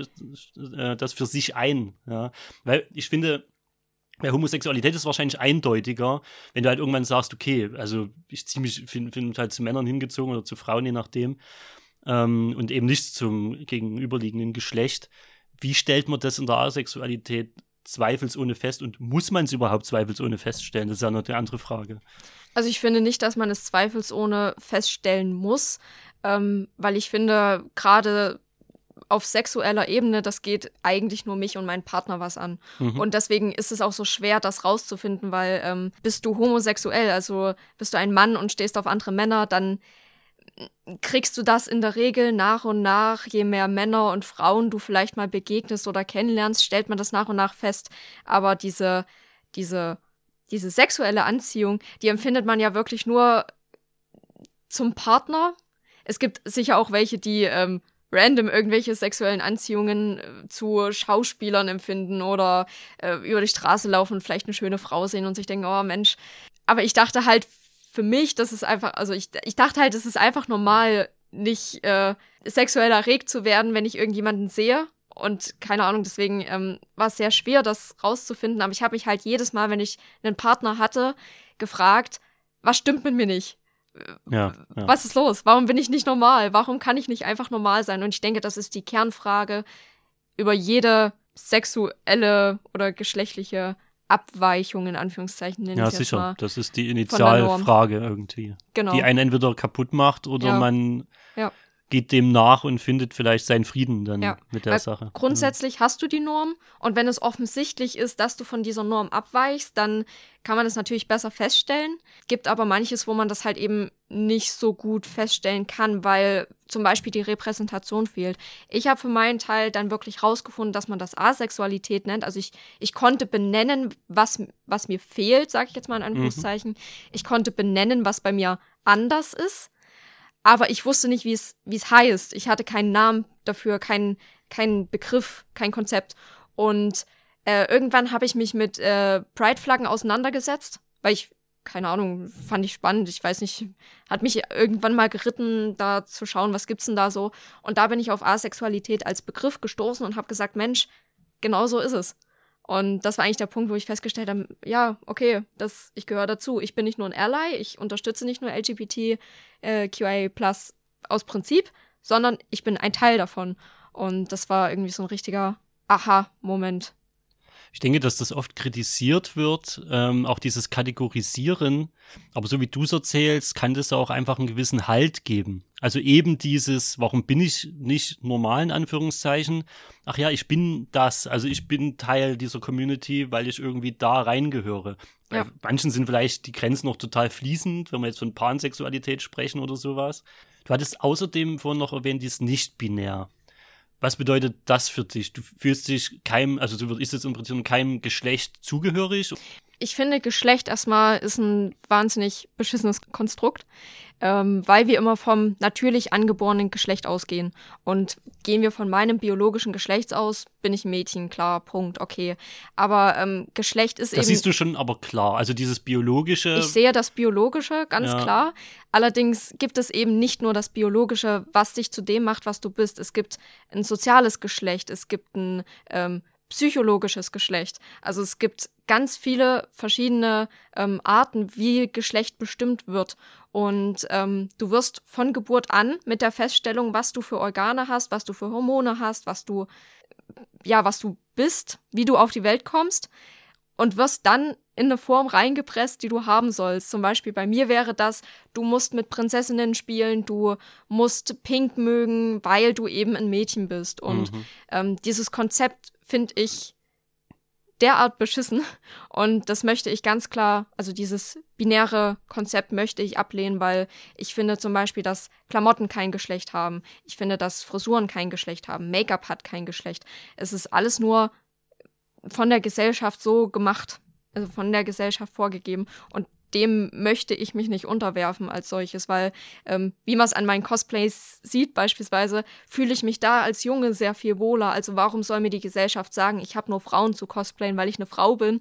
äh, das für sich ein? Ja? Weil ich finde, bei Homosexualität ist wahrscheinlich eindeutiger, wenn du halt irgendwann sagst, okay, also ich ziehe mich, finde find halt zu Männern hingezogen oder zu Frauen, je nachdem, ähm, und eben nicht zum gegenüberliegenden Geschlecht. Wie stellt man das in der Asexualität zweifelsohne fest und muss man es überhaupt zweifelsohne feststellen? Das ist ja noch eine andere Frage. Also ich finde nicht, dass man es zweifelsohne feststellen muss, ähm, weil ich finde, gerade auf sexueller Ebene, das geht eigentlich nur mich und meinen Partner was an. Mhm. Und deswegen ist es auch so schwer, das rauszufinden, weil ähm, bist du homosexuell, also bist du ein Mann und stehst auf andere Männer, dann kriegst du das in der Regel nach und nach, je mehr Männer und Frauen du vielleicht mal begegnest oder kennenlernst, stellt man das nach und nach fest. Aber diese, diese, diese sexuelle Anziehung, die empfindet man ja wirklich nur zum Partner. Es gibt sicher auch welche, die ähm, random irgendwelche sexuellen Anziehungen äh, zu Schauspielern empfinden oder äh, über die Straße laufen und vielleicht eine schöne Frau sehen und sich denken, oh Mensch. Aber ich dachte halt für mich, das ist einfach, also ich, ich dachte halt, es ist einfach normal, nicht äh, sexuell erregt zu werden, wenn ich irgendjemanden sehe. Und keine Ahnung, deswegen ähm, war es sehr schwer, das rauszufinden. Aber ich habe mich halt jedes Mal, wenn ich einen Partner hatte, gefragt, was stimmt mit mir nicht? Ja, ja. Was ist los? Warum bin ich nicht normal? Warum kann ich nicht einfach normal sein? Und ich denke, das ist die Kernfrage über jede sexuelle oder geschlechtliche Abweichung in Anführungszeichen nenne ja, ich sicher. Mal, das ist die Initialfrage irgendwie. Genau. Die einen entweder kaputt macht oder ja. man ja geht dem nach und findet vielleicht seinen Frieden dann ja. mit der Sache. Grundsätzlich ja. hast du die Norm und wenn es offensichtlich ist, dass du von dieser Norm abweichst, dann kann man das natürlich besser feststellen. Gibt aber manches, wo man das halt eben nicht so gut feststellen kann, weil zum Beispiel die Repräsentation fehlt. Ich habe für meinen Teil dann wirklich rausgefunden, dass man das Asexualität nennt. Also ich, ich konnte benennen, was, was mir fehlt, sage ich jetzt mal in mhm. Anführungszeichen. Mhm. Ich konnte benennen, was bei mir anders ist aber ich wusste nicht, wie es wie es heißt. Ich hatte keinen Namen dafür, keinen keinen Begriff, kein Konzept. Und äh, irgendwann habe ich mich mit äh, Pride-Flaggen auseinandergesetzt, weil ich keine Ahnung, fand ich spannend. Ich weiß nicht, hat mich irgendwann mal geritten, da zu schauen, was gibt's denn da so. Und da bin ich auf Asexualität als Begriff gestoßen und habe gesagt, Mensch, genau so ist es. Und das war eigentlich der Punkt, wo ich festgestellt habe, ja, okay, das, ich gehöre dazu. Ich bin nicht nur ein Ally, ich unterstütze nicht nur LGBTQIA äh, Plus aus Prinzip, sondern ich bin ein Teil davon. Und das war irgendwie so ein richtiger Aha-Moment. Ich denke, dass das oft kritisiert wird, ähm, auch dieses Kategorisieren. Aber so wie du es erzählst, kann das auch einfach einen gewissen Halt geben. Also eben dieses, warum bin ich nicht normal in Anführungszeichen? Ach ja, ich bin das. Also ich bin Teil dieser Community, weil ich irgendwie da reingehöre. Ja. Bei manchen sind vielleicht die Grenzen noch total fließend, wenn wir jetzt von Pansexualität sprechen oder sowas. Du hattest außerdem vorhin noch erwähnt, die ist nicht binär. Was bedeutet das für dich? Du fühlst dich keinem, also du ist jetzt im Prinzip keinem Geschlecht zugehörig? Ich finde, Geschlecht erstmal ist ein wahnsinnig beschissenes Konstrukt ähm, weil wir immer vom natürlich angeborenen Geschlecht ausgehen. Und gehen wir von meinem biologischen Geschlecht aus, bin ich Mädchen, klar, Punkt, okay. Aber ähm, Geschlecht ist das eben. Das siehst du schon aber klar. Also dieses biologische. Ich sehe das biologische, ganz ja. klar. Allerdings gibt es eben nicht nur das biologische, was dich zu dem macht, was du bist. Es gibt ein soziales Geschlecht, es gibt ein ähm, psychologisches Geschlecht. Also es gibt ganz viele verschiedene ähm, Arten, wie Geschlecht bestimmt wird. Und ähm, du wirst von Geburt an mit der Feststellung, was du für Organe hast, was du für Hormone hast, was du, ja, was du bist, wie du auf die Welt kommst und wirst dann in eine Form reingepresst, die du haben sollst. Zum Beispiel bei mir wäre das, du musst mit Prinzessinnen spielen, du musst Pink mögen, weil du eben ein Mädchen bist. Und mhm. ähm, dieses Konzept finde ich derart beschissen. Und das möchte ich ganz klar, also dieses binäre Konzept möchte ich ablehnen, weil ich finde zum Beispiel, dass Klamotten kein Geschlecht haben. Ich finde, dass Frisuren kein Geschlecht haben. Make-up hat kein Geschlecht. Es ist alles nur von der Gesellschaft so gemacht, also von der Gesellschaft vorgegeben. Und dem möchte ich mich nicht unterwerfen als solches, weil ähm, wie man es an meinen Cosplays sieht beispielsweise, fühle ich mich da als Junge sehr viel wohler. Also warum soll mir die Gesellschaft sagen, ich habe nur Frauen zu cosplayen, weil ich eine Frau bin?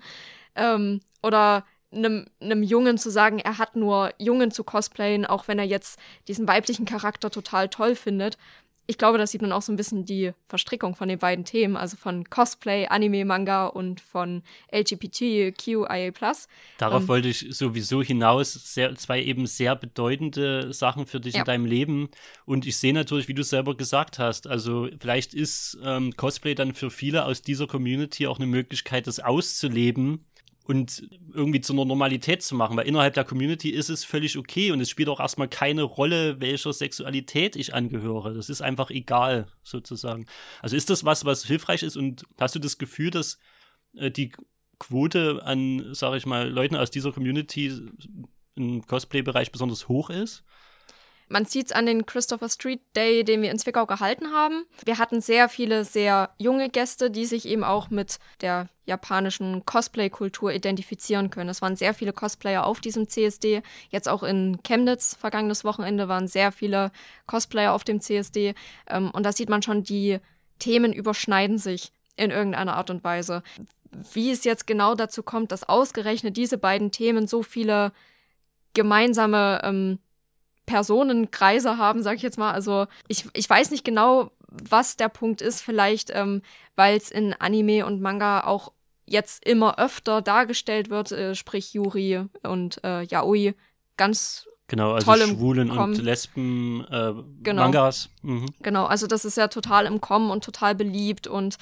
Ähm, oder einem, einem Jungen zu sagen, er hat nur Jungen zu cosplayen, auch wenn er jetzt diesen weiblichen Charakter total toll findet ich glaube, das sieht man auch so ein bisschen die Verstrickung von den beiden Themen, also von Cosplay, Anime, Manga und von LGBTQIA+. Darauf ähm, wollte ich sowieso hinaus, sehr, zwei eben sehr bedeutende Sachen für dich ja. in deinem Leben. Und ich sehe natürlich, wie du selber gesagt hast, also vielleicht ist ähm, Cosplay dann für viele aus dieser Community auch eine Möglichkeit, das auszuleben und irgendwie zu einer Normalität zu machen, weil innerhalb der Community ist es völlig okay und es spielt auch erstmal keine Rolle, welcher Sexualität ich angehöre. Das ist einfach egal, sozusagen. Also ist das was, was hilfreich ist und hast du das Gefühl, dass äh, die Quote an, sage ich mal, Leuten aus dieser Community im Cosplay-Bereich besonders hoch ist? Man sieht es an den Christopher Street Day, den wir in Zwickau gehalten haben. Wir hatten sehr viele sehr junge Gäste, die sich eben auch mit der japanischen Cosplay-Kultur identifizieren können. Es waren sehr viele Cosplayer auf diesem CSD. Jetzt auch in Chemnitz vergangenes Wochenende waren sehr viele Cosplayer auf dem CSD. Ähm, und da sieht man schon, die Themen überschneiden sich in irgendeiner Art und Weise. Wie es jetzt genau dazu kommt, dass ausgerechnet diese beiden Themen so viele gemeinsame ähm, Personenkreise haben, sag ich jetzt mal. Also ich, ich weiß nicht genau, was der Punkt ist. Vielleicht, ähm, weil es in Anime und Manga auch jetzt immer öfter dargestellt wird, äh, sprich Yuri und äh, Yaoi ganz Genau, also Schwulen Kommen. und Lesben äh, Genau. Mangas. Mhm. Genau, also das ist ja total im Kommen und total beliebt und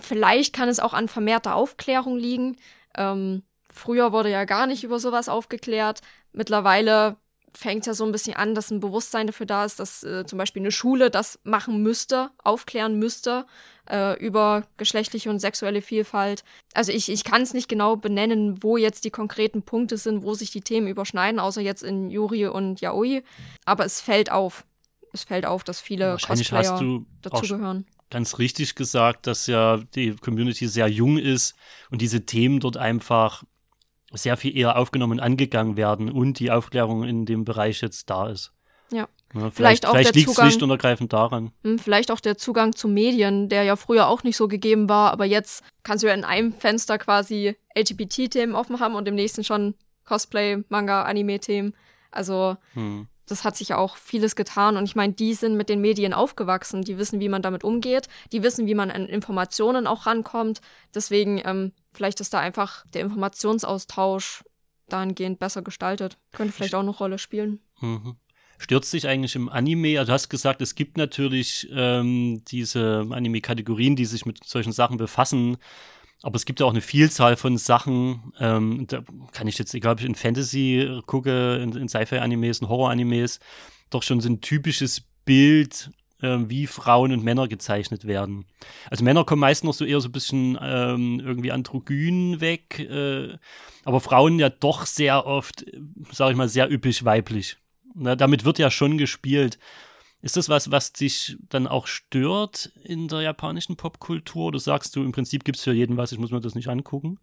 vielleicht kann es auch an vermehrter Aufklärung liegen. Ähm, früher wurde ja gar nicht über sowas aufgeklärt. Mittlerweile fängt ja so ein bisschen an, dass ein Bewusstsein dafür da ist, dass äh, zum Beispiel eine Schule das machen müsste, aufklären müsste äh, über geschlechtliche und sexuelle Vielfalt. Also ich, ich kann es nicht genau benennen, wo jetzt die konkreten Punkte sind, wo sich die Themen überschneiden, außer jetzt in Yuri und Yaoi. Aber es fällt auf. Es fällt auf, dass viele Wahrscheinlich Cosplayer hast du dazugehören. ganz richtig gesagt, dass ja die Community sehr jung ist und diese Themen dort einfach sehr viel eher aufgenommen und angegangen werden und die Aufklärung in dem Bereich jetzt da ist. Ja. Ja, vielleicht Vielleicht auch vielleicht liegt es Zugang- schlicht und ergreifend daran. Hm, Vielleicht auch der Zugang zu Medien, der ja früher auch nicht so gegeben war, aber jetzt kannst du ja in einem Fenster quasi LGBT-Themen offen haben und im nächsten schon Cosplay, Manga, Anime-Themen. Also Hm. Das hat sich auch vieles getan und ich meine, die sind mit den Medien aufgewachsen, die wissen, wie man damit umgeht, die wissen, wie man an Informationen auch rankommt. Deswegen ähm, vielleicht ist da einfach der Informationsaustausch dahingehend besser gestaltet. Könnte vielleicht auch eine Rolle spielen. Mhm. Stürzt dich eigentlich im Anime? Also du hast gesagt, es gibt natürlich ähm, diese Anime-Kategorien, die sich mit solchen Sachen befassen. Aber es gibt ja auch eine Vielzahl von Sachen. Ähm, da kann ich jetzt, egal ob ich in Fantasy gucke, in, in Sci-Fi-Animes, in Horror-Animes, doch schon so ein typisches Bild, ähm, wie Frauen und Männer gezeichnet werden. Also Männer kommen meist noch so eher so ein bisschen ähm, irgendwie androgyn weg, äh, aber Frauen ja doch sehr oft, sage ich mal, sehr üppig weiblich. Na, damit wird ja schon gespielt. Ist das was, was dich dann auch stört in der japanischen Popkultur? Oder sagst du, im Prinzip gibt es für jeden was, ich muss mir das nicht angucken?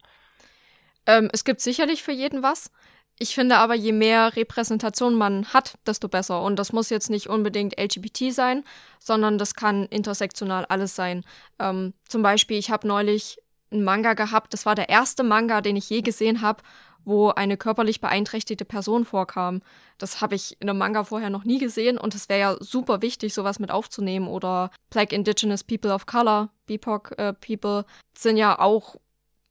Ähm, es gibt sicherlich für jeden was. Ich finde aber, je mehr Repräsentation man hat, desto besser. Und das muss jetzt nicht unbedingt LGBT sein, sondern das kann intersektional alles sein. Ähm, zum Beispiel, ich habe neulich einen Manga gehabt, das war der erste Manga, den ich je gesehen habe, wo eine körperlich beeinträchtigte Person vorkam. Das habe ich in einem Manga vorher noch nie gesehen und es wäre ja super wichtig, sowas mit aufzunehmen. Oder Black Indigenous People of Color, BIPOC äh, People, sind ja auch,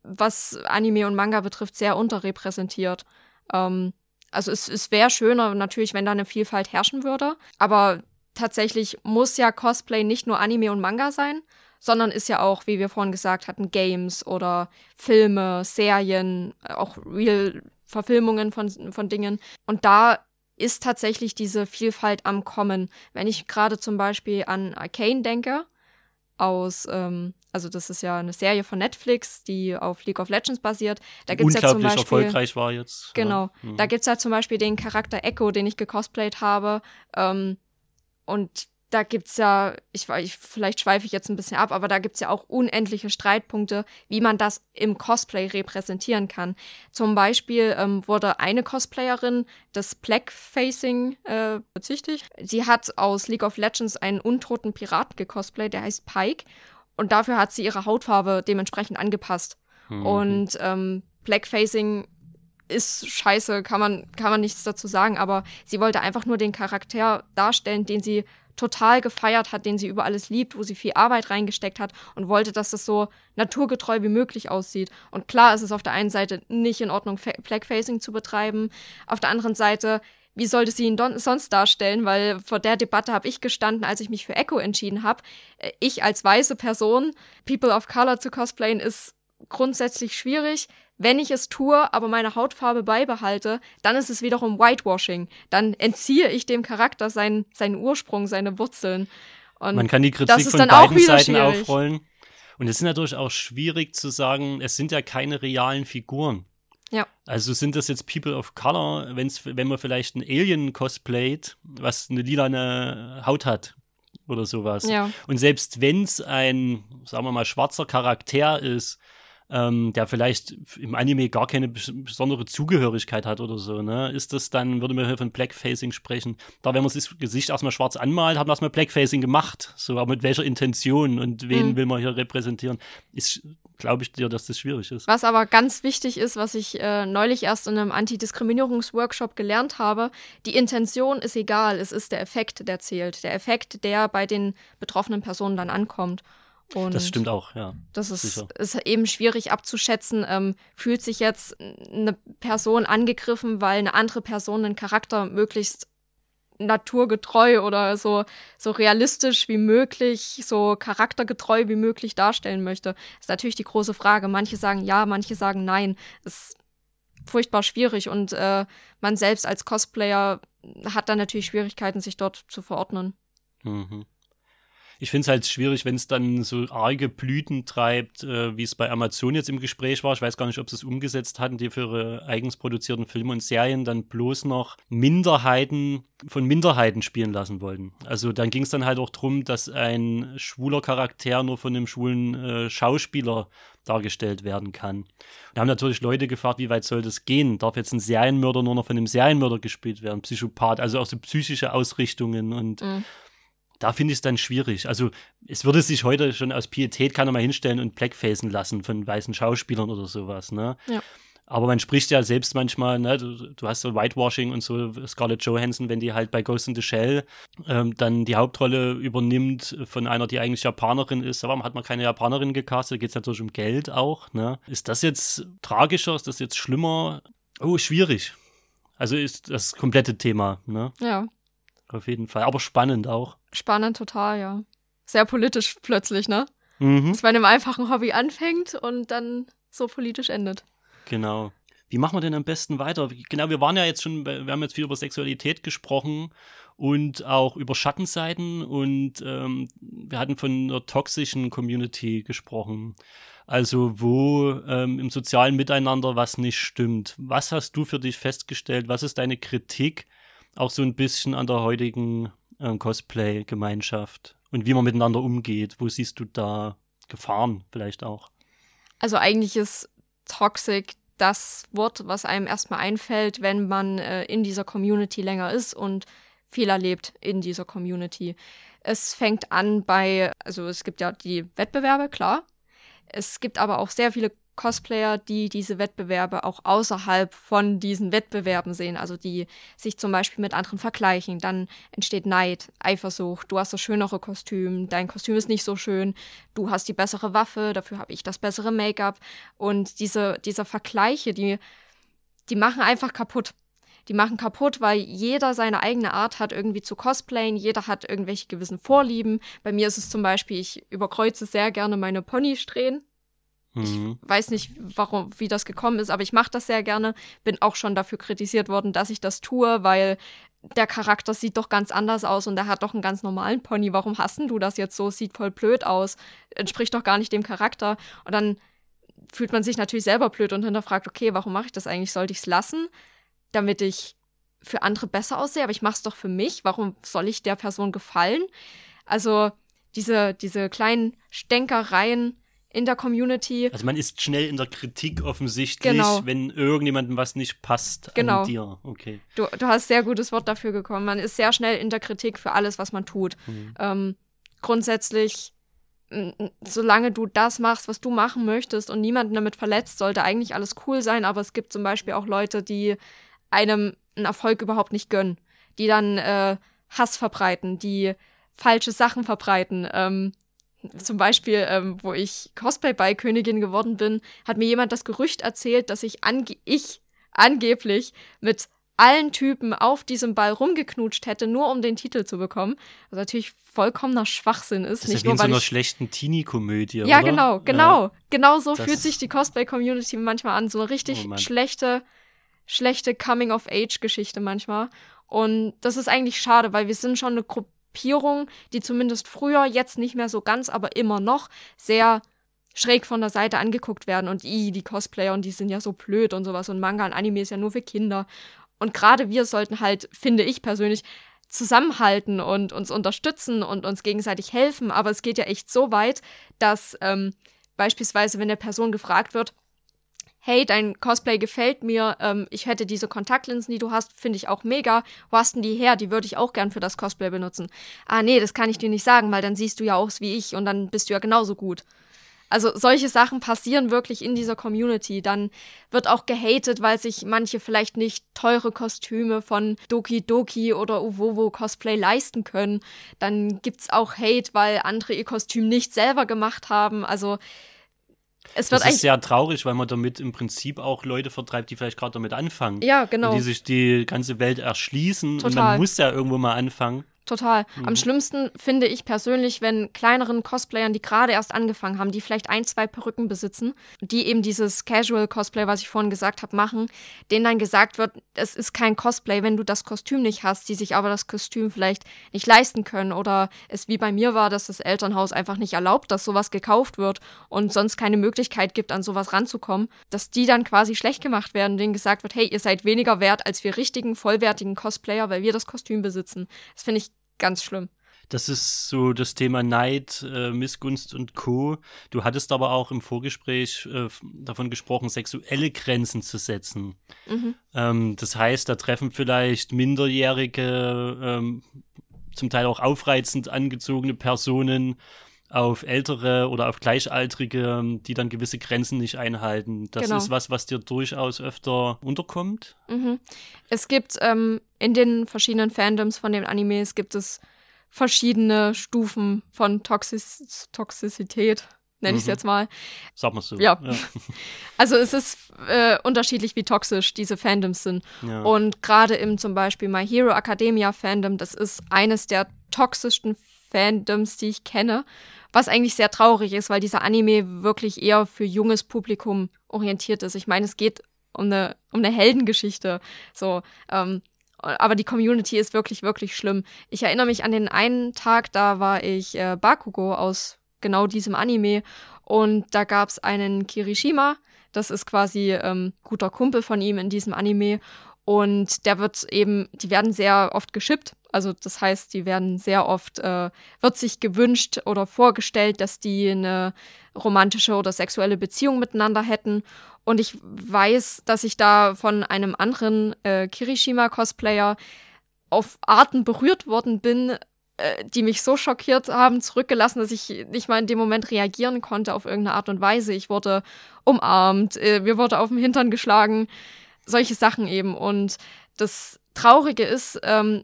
was Anime und Manga betrifft, sehr unterrepräsentiert. Ähm, also es, es wäre schöner natürlich, wenn da eine Vielfalt herrschen würde. Aber tatsächlich muss ja Cosplay nicht nur Anime und Manga sein, sondern ist ja auch, wie wir vorhin gesagt hatten, Games oder Filme, Serien, äh, auch Real-Verfilmungen von, von Dingen. Und da ist tatsächlich diese Vielfalt am Kommen. Wenn ich gerade zum Beispiel an Arcane denke, aus, ähm, also das ist ja eine Serie von Netflix, die auf League of Legends basiert. Da gibt's ja zum Unglaublich Beispiel. erfolgreich war jetzt. Genau. Ja. Mhm. Da gibt's ja zum Beispiel den Charakter Echo, den ich gecosplayt habe. Ähm, und da gibt's ja, ich, ich vielleicht schweife ich jetzt ein bisschen ab, aber da gibt's ja auch unendliche Streitpunkte, wie man das im repräsentieren kann. Zum Beispiel ähm, wurde eine Cosplayerin des Blackfacing äh, bezichtigt. Sie hat aus League of Legends einen untoten Piraten gecosplayt, der heißt Pike. Und dafür hat sie ihre Hautfarbe dementsprechend angepasst. Mhm. Und ähm, Blackfacing ist scheiße, kann man, kann man nichts dazu sagen, aber sie wollte einfach nur den Charakter darstellen, den sie total gefeiert hat, den sie über alles liebt, wo sie viel Arbeit reingesteckt hat und wollte, dass das so naturgetreu wie möglich aussieht. Und klar ist es auf der einen Seite nicht in Ordnung, Fa Blackfacing zu betreiben, auf der anderen Seite wie sollte sie ihn sonst darstellen? Weil vor der Debatte habe ich gestanden, als ich mich für Echo entschieden habe. Äh, Ich als weiße Person, People of Color zu cosplayen, ist grundsätzlich schwierig. Wenn ich es tue, aber meine Hautfarbe beibehalte, dann ist es wiederum Whitewashing. Dann entziehe ich dem Charakter seinen, seinen Ursprung, seine Wurzeln. Und Man kann die Kritik von beiden Seiten aufrollen. Und es ist natürlich auch schwierig zu sagen, es sind ja keine realen Figuren. Ja. Also sind das jetzt People of Color, wenn's, wenn man vielleicht ein Alien cosplayt, was eine lilane Haut hat oder sowas. Ja. Und selbst wenn es ein, sagen wir mal, schwarzer Charakter ist, ähm, der vielleicht im Anime gar keine besondere Zugehörigkeit hat oder so, ne? Ist das dann, würde man hier von Blackfacing sprechen? Da, wenn man das Gesicht erstmal schwarz anmalt, hat man erstmal Blackfacing gemacht. So, aber mit welcher Intention und wen mhm. will man hier repräsentieren? Ist, glaube ich dir, dass das schwierig ist. Was aber ganz wichtig ist, was ich äh, neulich erst in einem Antidiskriminierungsworkshop gelernt habe, die Intention ist egal, es ist der Effekt, der zählt. Der Effekt, der bei den betroffenen Personen dann ankommt. Und das stimmt auch, ja. Das ist, ist eben schwierig abzuschätzen. Ähm, fühlt sich jetzt eine Person angegriffen, weil eine andere Person einen Charakter möglichst naturgetreu oder so, so realistisch wie möglich, so charaktergetreu wie möglich darstellen möchte. ist natürlich die große Frage. Manche sagen ja, manche sagen nein. ist furchtbar schwierig und äh, man selbst als Cosplayer hat dann natürlich Schwierigkeiten, sich dort zu verordnen. Mhm ich finde es halt schwierig, wenn es dann so arge Blüten treibt, äh, wie es bei Amazon jetzt im Gespräch war. Ich weiß gar nicht, ob sie es umgesetzt hatten, die für ihre eigens produzierten Filme und Serien dann bloß noch Minderheiten von Minderheiten spielen lassen wollten. Also dann ging es dann halt auch darum, dass ein schwuler Charakter nur von einem schwulen äh, Schauspieler dargestellt werden kann. Wir haben natürlich Leute gefragt, wie weit soll das gehen? Darf jetzt ein Serienmörder nur noch von einem Serienmörder gespielt werden? Psychopath, also auch so psychische Ausrichtungen und mhm da finde ich es dann schwierig. Also es würde sich heute schon aus Pietät keiner mal hinstellen und blackfacen lassen von weißen Schauspielern oder sowas, ne? Ja. Aber man spricht ja selbst manchmal, ne, du, du, hast so Whitewashing und so Scarlett Johansson, wenn die halt bei Ghost in the Shell ähm, dann die Hauptrolle übernimmt von einer, die eigentlich Japanerin ist. Warum hat man keine Japanerin gecastet? Da geht es natürlich um Geld auch. Ne? Ist das jetzt tragischer? Ist das jetzt schlimmer? Oh, schwierig. Also ist das komplette Thema. Ne? Ja. Auf jeden Fall. Aber spannend auch. Spannend, total, ja. Sehr politisch plötzlich, ne? Mhm. Dass bei einem einfachen Hobby anfängt und dann so politisch endet. Genau. Wie machen wir denn am besten weiter? Genau, wir waren ja jetzt schon, wir haben jetzt viel über Sexualität gesprochen und auch über Schattenseiten und ähm, wir hatten von einer toxischen Community gesprochen. Also wo ähm, im sozialen Miteinander was nicht stimmt. Was hast du für dich festgestellt? Was ist deine Kritik auch so ein bisschen an der heutigen ähm, Cosplay-Gemeinschaft und wie man miteinander umgeht. Wo siehst du da Gefahren vielleicht auch? Also eigentlich ist Toxic das Wort, was einem erstmal einfällt, wenn man äh, in dieser Community länger ist und viel erlebt in dieser Community. Es fängt an bei, also es gibt ja die Wettbewerbe, klar. Es gibt aber auch sehr viele Cosplayer, die diese Wettbewerbe auch außerhalb von diesen Wettbewerben sehen, also die sich zum Beispiel mit anderen vergleichen. Dann entsteht Neid, Eifersucht, du hast das schönere Kostüm, dein Kostüm ist nicht so schön, du hast die bessere Waffe, dafür habe ich das bessere Make-up. Und diese, diese Vergleiche, die, die machen einfach kaputt. Die machen kaputt, weil jeder seine eigene Art hat, irgendwie zu cosplayen. Jeder hat irgendwelche gewissen Vorlieben. Bei mir ist es zum Beispiel, ich überkreuze sehr gerne meine Ponysträhnen ich mhm. weiß nicht, warum, wie das gekommen ist, aber ich mache das sehr gerne. Bin auch schon dafür kritisiert worden, dass ich das tue, weil der Charakter sieht doch ganz anders aus und er hat doch einen ganz normalen Pony. Warum hassen du das jetzt so? Sieht voll blöd aus. Entspricht doch gar nicht dem Charakter. Und dann fühlt man sich natürlich selber blöd und hinterfragt, okay, warum mache ich das eigentlich? Sollte ich es lassen, damit ich für andere besser aussehe? Aber ich mache es doch für mich. Warum soll ich der Person gefallen? Also diese, diese kleinen Stänkereien, in der Community. Also man ist schnell in der Kritik offensichtlich, genau. wenn irgendjemandem was nicht passt genau. an dir. Okay. Du, du hast sehr gutes Wort dafür gekommen. Man ist sehr schnell in der Kritik für alles, was man tut. Mhm. Ähm, grundsätzlich, solange du das machst, was du machen möchtest und niemanden damit verletzt, sollte eigentlich alles cool sein. Aber es gibt zum Beispiel auch Leute, die einem einen Erfolg überhaupt nicht gönnen, die dann äh, Hass verbreiten, die falsche Sachen verbreiten. Ähm, zum Beispiel, ähm, wo ich Cosplay-Ball-Königin geworden bin, hat mir jemand das Gerücht erzählt, dass ich, ange ich angeblich mit allen Typen auf diesem Ball rumgeknutscht hätte, nur um den Titel zu bekommen. Was natürlich vollkommener Schwachsinn ist. Das ist nicht ja nur, wie in so einer schlechten Teenie-Komödie, Ja, oder? genau, genau. Ja. Genau so fühlt sich die Cosplay-Community manchmal an. So eine richtig oh schlechte, schlechte Coming-of-Age-Geschichte manchmal. Und das ist eigentlich schade, weil wir sind schon eine Gruppe Gruppierung, die zumindest früher, jetzt nicht mehr so ganz, aber immer noch sehr schräg von der Seite angeguckt werden und i, die Cosplayer und die sind ja so blöd und sowas und Manga und Anime ist ja nur für Kinder. Und gerade wir sollten halt, finde ich persönlich, zusammenhalten und uns unterstützen und uns gegenseitig helfen. Aber es geht ja echt so weit, dass ähm, beispielsweise, wenn der Person gefragt wird, hey, dein Cosplay gefällt mir, ähm, ich hätte diese Kontaktlinsen, die du hast, finde ich auch mega. Wo hast denn die her? Die würde ich auch gern für das Cosplay benutzen. Ah, nee, das kann ich dir nicht sagen, weil dann siehst du ja aus wie ich und dann bist du ja genauso gut. Also solche Sachen passieren wirklich in dieser Community. Dann wird auch gehatet, weil sich manche vielleicht nicht teure Kostüme von Doki Doki oder Uvovo Cosplay leisten können. Dann gibt's auch Hate, weil andere ihr Kostüm nicht selber gemacht haben. Also es wird das ist sehr traurig, weil man damit im Prinzip auch Leute vertreibt, die vielleicht gerade damit anfangen. Ja, genau. Und die sich die ganze Welt erschließen. Total. Und man muss ja irgendwo mal anfangen. Total. Mhm. Am schlimmsten finde ich persönlich, wenn kleineren Cosplayern, die gerade erst angefangen haben, die vielleicht ein, zwei Perücken besitzen, die eben dieses Casual-Cosplay, was ich vorhin gesagt habe, machen, denen dann gesagt wird, es ist kein Cosplay, wenn du das Kostüm nicht hast, die sich aber das Kostüm vielleicht nicht leisten können oder es wie bei mir war, dass das Elternhaus einfach nicht erlaubt, dass sowas gekauft wird und sonst keine Möglichkeit gibt, an sowas ranzukommen, dass die dann quasi schlecht gemacht werden, denen gesagt wird, hey, ihr seid weniger wert als wir richtigen, vollwertigen Cosplayer, weil wir das Kostüm besitzen. Das finde ich ganz schlimm. Das ist so das Thema Neid, äh, Missgunst und Co. Du hattest aber auch im Vorgespräch äh, davon gesprochen, sexuelle Grenzen zu setzen. Mhm. Ähm, das heißt, da treffen vielleicht minderjährige, ähm, zum Teil auch aufreizend angezogene Personen auf ältere oder auf Gleichaltrige, die dann gewisse Grenzen nicht einhalten. Das genau. ist was, was dir durchaus öfter unterkommt. Mhm. Es gibt ähm, in den verschiedenen Fandoms von den Animes gibt es verschiedene Stufen von Toxis Toxizität nenne ich es mhm. jetzt mal. Sag mal so. Ja. ja. Also es ist äh, unterschiedlich, wie toxisch diese Fandoms sind. Ja. Und gerade im zum Beispiel My Hero Academia Fandom, das ist eines der toxischsten Fandoms, die ich kenne. Was eigentlich sehr traurig ist, weil dieser Anime wirklich eher für junges Publikum orientiert ist. Ich meine, es geht um eine, um eine Heldengeschichte. So, ähm, aber die Community ist wirklich, wirklich schlimm. Ich erinnere mich an den einen Tag, da war ich äh, Bakugo aus genau diesem Anime und da gab es einen Kirishima, das ist quasi ähm, guter Kumpel von ihm in diesem Anime und der wird eben, die werden sehr oft geschippt also das heißt, die werden sehr oft, äh, wird sich gewünscht oder vorgestellt, dass die eine romantische oder sexuelle Beziehung miteinander hätten. Und ich weiß, dass ich da von einem anderen äh, Kirishima-Cosplayer auf Arten berührt worden bin, äh, die mich so schockiert haben, zurückgelassen, dass ich nicht mal in dem Moment reagieren konnte auf irgendeine Art und Weise. Ich wurde umarmt, äh, mir wurde auf den Hintern geschlagen, solche Sachen eben. Und das Traurige ist, ähm,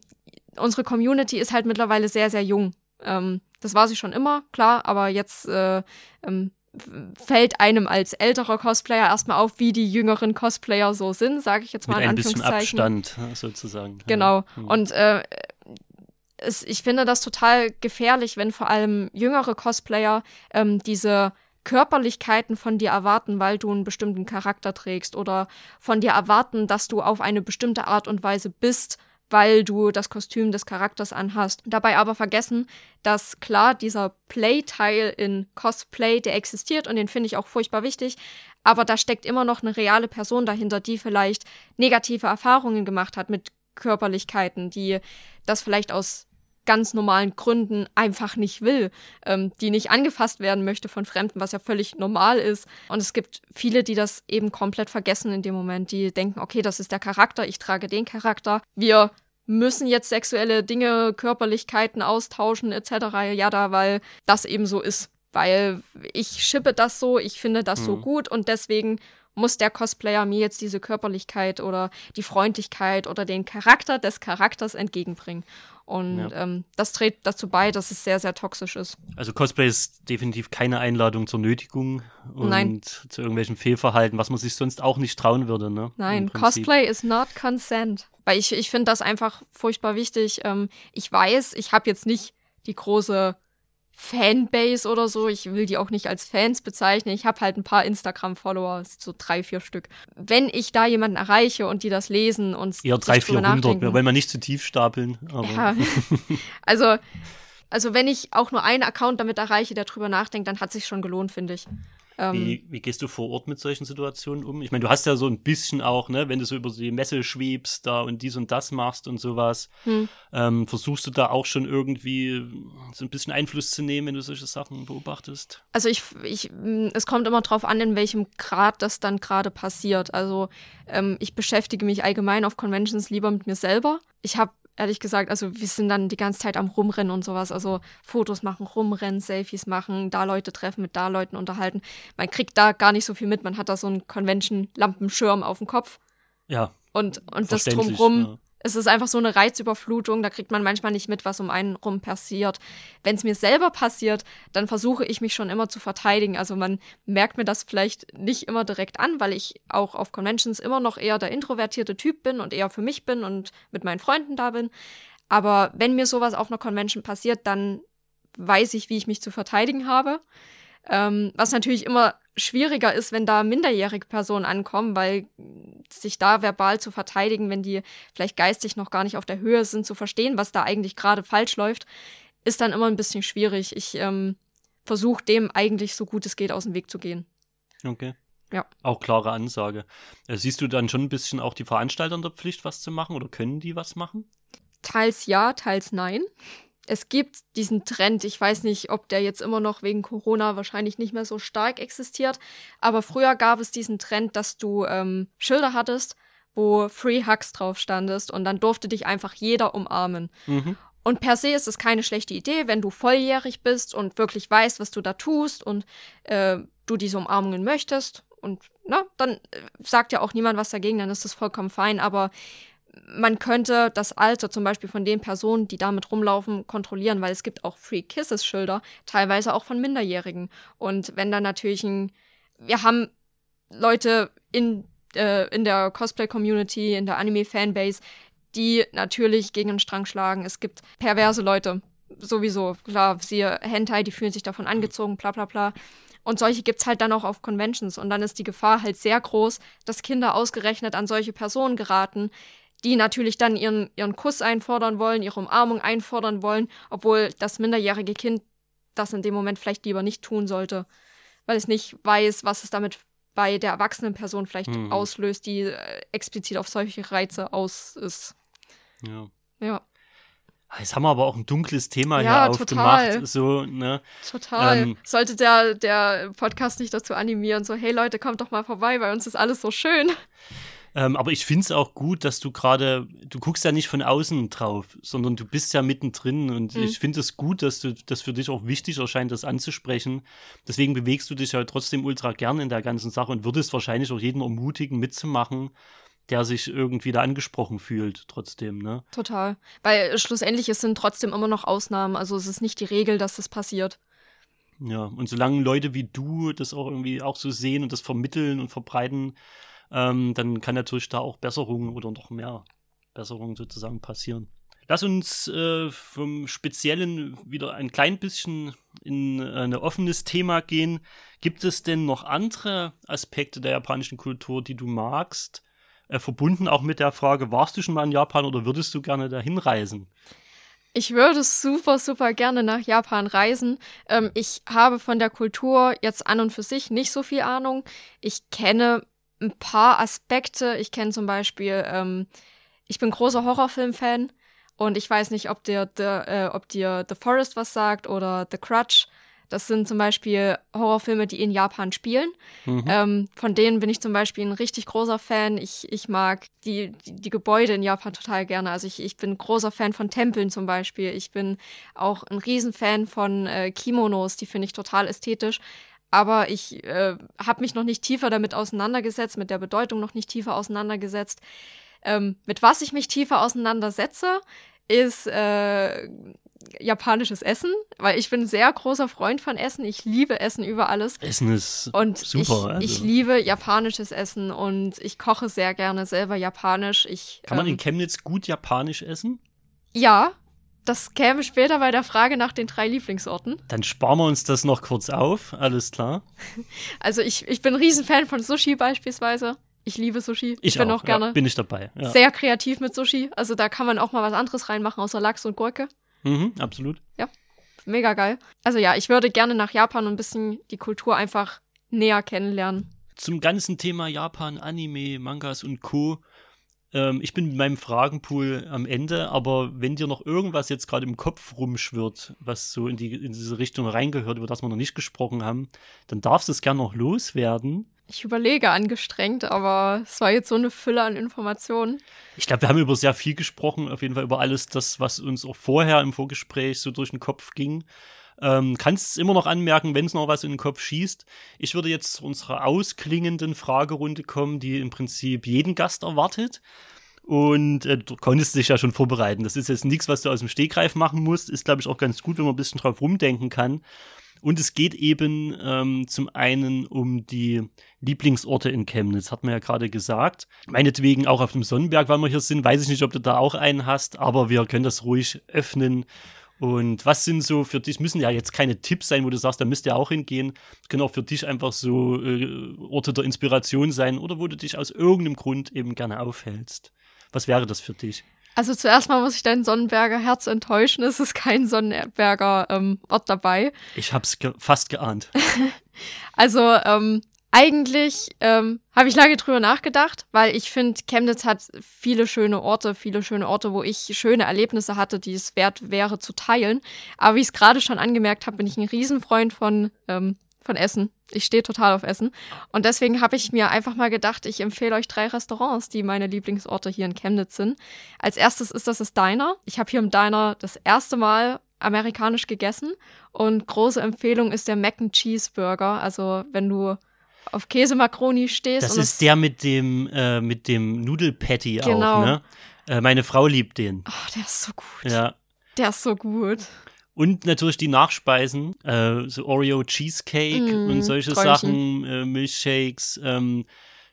unsere Community ist halt mittlerweile sehr, sehr jung. Ähm, das war sie schon immer, klar, aber jetzt äh, ähm, fällt einem als älterer Cosplayer erstmal auf, wie die jüngeren Cosplayer so sind, sage ich jetzt mal Mit in ein bisschen Abstand sozusagen. Genau. Ja. Und äh, es, ich finde das total gefährlich, wenn vor allem jüngere Cosplayer ähm, diese Körperlichkeiten von dir erwarten, weil du einen bestimmten Charakter trägst oder von dir erwarten, dass du auf eine bestimmte Art und Weise bist weil du das Kostüm des Charakters anhast. Dabei aber vergessen, dass klar dieser Play-Teil in Cosplay, der existiert und den finde ich auch furchtbar wichtig, aber da steckt immer noch eine reale Person dahinter, die vielleicht negative Erfahrungen gemacht hat mit Körperlichkeiten, die das vielleicht aus ganz normalen Gründen einfach nicht will, ähm, die nicht angefasst werden möchte von Fremden, was ja völlig normal ist. Und es gibt viele, die das eben komplett vergessen in dem Moment, die denken, okay, das ist der Charakter, ich trage den Charakter. Wir müssen jetzt sexuelle Dinge, Körperlichkeiten austauschen etc. Ja, da, weil das eben so ist. Weil ich schippe das so, ich finde das mhm. so gut und deswegen muss der Cosplayer mir jetzt diese Körperlichkeit oder die Freundlichkeit oder den Charakter des Charakters entgegenbringen. Und ja. ähm, das trägt dazu bei, dass es sehr, sehr toxisch ist. Also Cosplay ist definitiv keine Einladung zur Nötigung und Nein. zu irgendwelchen Fehlverhalten, was man sich sonst auch nicht trauen würde. Ne? Nein, Cosplay is not consent. Weil ich, ich finde das einfach furchtbar wichtig. Ähm, ich weiß, ich habe jetzt nicht die große Fanbase oder so. Ich will die auch nicht als Fans bezeichnen. Ich habe halt ein paar Instagram-Follower, so drei, vier Stück. Wenn ich da jemanden erreiche und die das lesen und eher drei, vierhundert, wollen wir nicht zu tief stapeln. Ja. also, also wenn ich auch nur einen Account damit erreiche, der drüber nachdenkt, dann hat sich schon gelohnt, finde ich. Ähm, wie, wie, gehst du vor Ort mit solchen Situationen um? Ich meine, du hast ja so ein bisschen auch, ne, wenn du so über die Messe schwebst da und dies und das machst und sowas, hm. ähm, versuchst du da auch schon irgendwie so ein bisschen Einfluss zu nehmen, wenn du solche Sachen beobachtest? Also ich, ich es kommt immer drauf an, in welchem Grad das dann gerade passiert. Also ähm, ich beschäftige mich allgemein auf Conventions lieber mit mir selber. Ich habe ehrlich gesagt, also wir sind dann die ganze Zeit am Rumrennen und sowas. Also Fotos machen, rumrennen, Selfies machen, da Leute treffen, mit da Leuten unterhalten. Man kriegt da gar nicht so viel mit. Man hat da so einen Convention-Lampenschirm auf dem Kopf. Ja. Und, und das drumrum. Ja es ist einfach so eine Reizüberflutung, da kriegt man manchmal nicht mit, was um einen rum passiert. Wenn es mir selber passiert, dann versuche ich mich schon immer zu verteidigen. Also man merkt mir das vielleicht nicht immer direkt an, weil ich auch auf Conventions immer noch eher der introvertierte Typ bin und eher für mich bin und mit meinen Freunden da bin. Aber wenn mir sowas auf einer Convention passiert, dann weiß ich, wie ich mich zu verteidigen habe. Ähm, was natürlich immer schwieriger ist, wenn da minderjährige Personen ankommen, weil sich da verbal zu verteidigen, wenn die vielleicht geistig noch gar nicht auf der Höhe sind, zu verstehen, was da eigentlich gerade falsch läuft, ist dann immer ein bisschen schwierig. Ich ähm, versuche dem eigentlich so gut es geht aus dem Weg zu gehen. Okay. Ja. Auch klare Ansage. Äh, siehst du dann schon ein bisschen auch die Veranstalter in der Pflicht, was zu machen oder können die was machen? Teils ja, teils nein es gibt diesen Trend, ich weiß nicht, ob der jetzt immer noch wegen Corona wahrscheinlich nicht mehr so stark existiert, aber früher gab es diesen Trend, dass du ähm, Schilder hattest, wo Free Hugs drauf standest und dann durfte dich einfach jeder umarmen. Mhm. Und per se ist es keine schlechte Idee, wenn du volljährig bist und wirklich weißt, was du da tust und äh, du diese Umarmungen möchtest. Und na, dann äh, sagt ja auch niemand was dagegen, dann ist das vollkommen fein. Aber man könnte das Alter zum Beispiel von den Personen, die damit rumlaufen, kontrollieren, weil es gibt auch Free Kisses Schilder, teilweise auch von Minderjährigen. Und wenn dann natürlich ein, wir haben Leute in, äh, in der Cosplay-Community, in der Anime-Fanbase, die natürlich gegen den Strang schlagen. Es gibt perverse Leute, sowieso. Klar, siehe Hentai, die fühlen sich davon angezogen, bla bla bla. Und solche gibt es halt dann auch auf Conventions. Und dann ist die Gefahr halt sehr groß, dass Kinder ausgerechnet an solche Personen geraten, die natürlich dann ihren, ihren Kuss einfordern wollen, ihre Umarmung einfordern wollen, obwohl das minderjährige Kind das in dem Moment vielleicht lieber nicht tun sollte, weil es nicht weiß, was es damit bei der erwachsenen Person vielleicht mhm. auslöst, die äh, explizit auf solche Reize aus ist. Ja. Ja. Jetzt haben wir aber auch ein dunkles Thema ja, hier total. aufgemacht. So, ne? Total. Ähm, Sollte der, der Podcast nicht dazu animieren, so, hey Leute, kommt doch mal vorbei, bei uns ist alles so schön. Ähm, aber ich finde es auch gut, dass du gerade, du guckst ja nicht von außen drauf, sondern du bist ja mittendrin. Und mhm. ich finde es gut, dass du das für dich auch wichtig erscheint, das anzusprechen. Deswegen bewegst du dich ja trotzdem ultra gern in der ganzen Sache und würdest wahrscheinlich auch jeden ermutigen, mitzumachen der sich irgendwie da angesprochen fühlt, trotzdem, ne? Total. Weil schlussendlich es sind trotzdem immer noch Ausnahmen. Also es ist nicht die Regel, dass das passiert. Ja, und solange Leute wie du das auch irgendwie auch so sehen und das vermitteln und verbreiten, ähm, dann kann natürlich da auch Besserungen oder noch mehr Besserungen sozusagen passieren. Lass uns äh, vom Speziellen wieder ein klein bisschen in äh, ein offenes Thema gehen. Gibt es denn noch andere Aspekte der japanischen Kultur, die du magst? Äh, verbunden auch mit der Frage, warst du schon mal in Japan oder würdest du gerne dahin reisen? Ich würde super, super gerne nach Japan reisen. Ähm, ich habe von der Kultur jetzt an und für sich nicht so viel Ahnung. Ich kenne ein paar Aspekte. Ich kenne zum Beispiel, ähm, ich bin großer Horrorfilm-Fan und ich weiß nicht, ob dir, the, äh, ob dir The Forest was sagt oder The Crutch. Das sind zum Beispiel Horrorfilme, die in Japan spielen. Mhm. Ähm, von denen bin ich zum Beispiel ein richtig großer Fan. Ich, ich mag die, die, die Gebäude in Japan total gerne. Also ich, ich bin großer Fan von Tempeln zum Beispiel. Ich bin auch ein Riesenfan von äh, Kimonos, die finde ich total ästhetisch aber ich äh, habe mich noch nicht tiefer damit auseinandergesetzt, mit der Bedeutung noch nicht tiefer auseinandergesetzt. Ähm, mit was ich mich tiefer auseinandersetze, ist äh, japanisches Essen, weil ich bin ein sehr großer Freund von Essen. Ich liebe Essen über alles. Essen ist und super. Ich, also. ich liebe japanisches Essen und ich koche sehr gerne selber japanisch. Ich, Kann man ähm, in Chemnitz gut japanisch essen? Ja, das käme später bei der Frage nach den drei Lieblingsorten. Dann sparen wir uns das noch kurz auf, alles klar. Also ich, ich bin ein Riesenfan von Sushi beispielsweise. Ich liebe Sushi. Ich, ich bin auch, auch gerne. Ja, bin ich dabei. Ja. Sehr kreativ mit Sushi. Also da kann man auch mal was anderes reinmachen außer Lachs und Gurke. Mhm, absolut. Ja, mega geil. Also ja, ich würde gerne nach Japan und ein bisschen die Kultur einfach näher kennenlernen. Zum ganzen Thema Japan, Anime, Mangas und Co. Ähm, ich bin mit meinem Fragenpool am Ende, aber wenn dir noch irgendwas jetzt gerade im Kopf rumschwirrt, was so in, die, in diese Richtung reingehört, über das wir noch nicht gesprochen haben, dann darfst du es gerne noch loswerden. Ich überlege angestrengt, aber es war jetzt so eine Fülle an Informationen. Ich glaube, wir haben über sehr viel gesprochen, auf jeden Fall über alles das, was uns auch vorher im Vorgespräch so durch den Kopf ging. Ähm, kannst immer noch anmerken, wenn es noch was in den Kopf schießt. Ich würde jetzt zu unserer ausklingenden Fragerunde kommen, die im Prinzip jeden Gast erwartet. Und äh, du konntest dich ja schon vorbereiten. Das ist jetzt nichts, was du aus dem Stegreif machen musst. Ist, glaube ich, auch ganz gut, wenn man ein bisschen drauf rumdenken kann. Und es geht eben ähm, zum einen um die Lieblingsorte in Chemnitz, hat man ja gerade gesagt. Meinetwegen auch auf dem Sonnenberg, weil wir hier sind. Weiß ich nicht, ob du da auch einen hast, aber wir können das ruhig öffnen. Und was sind so für dich, müssen ja jetzt keine Tipps sein, wo du sagst, da müsst ihr auch hingehen. Das können auch für dich einfach so äh, Orte der Inspiration sein oder wo du dich aus irgendeinem Grund eben gerne aufhältst. Was wäre das für dich? Also zuerst mal muss ich dein Sonnenberger Herz enttäuschen. Es ist kein Sonnenberger ähm, Ort dabei. Ich hab's ge fast geahnt. also ähm, eigentlich ähm, habe ich lange drüber nachgedacht, weil ich finde, Chemnitz hat viele schöne Orte, viele schöne Orte, wo ich schöne Erlebnisse hatte, die es wert wäre zu teilen. Aber wie ich es gerade schon angemerkt habe, bin ich ein Riesenfreund von ähm, von Essen. Ich stehe total auf Essen. Und deswegen habe ich mir einfach mal gedacht, ich empfehle euch drei Restaurants, die meine Lieblingsorte hier in Chemnitz sind. Als erstes ist das das Diner. Ich habe hier im Diner das erste Mal amerikanisch gegessen und große Empfehlung ist der Mac and Cheese Burger. Also wenn du auf Käsemakroni stehst. Das ist der mit dem, äh, mit dem Nudelpatty genau. auch, ne? Äh, meine Frau liebt den. Oh, der ist so gut. Ja. Der ist so gut. Und natürlich die Nachspeisen, äh, so Oreo Cheesecake mm, und solche Träumchen. Sachen, äh, Milchshakes. Ähm,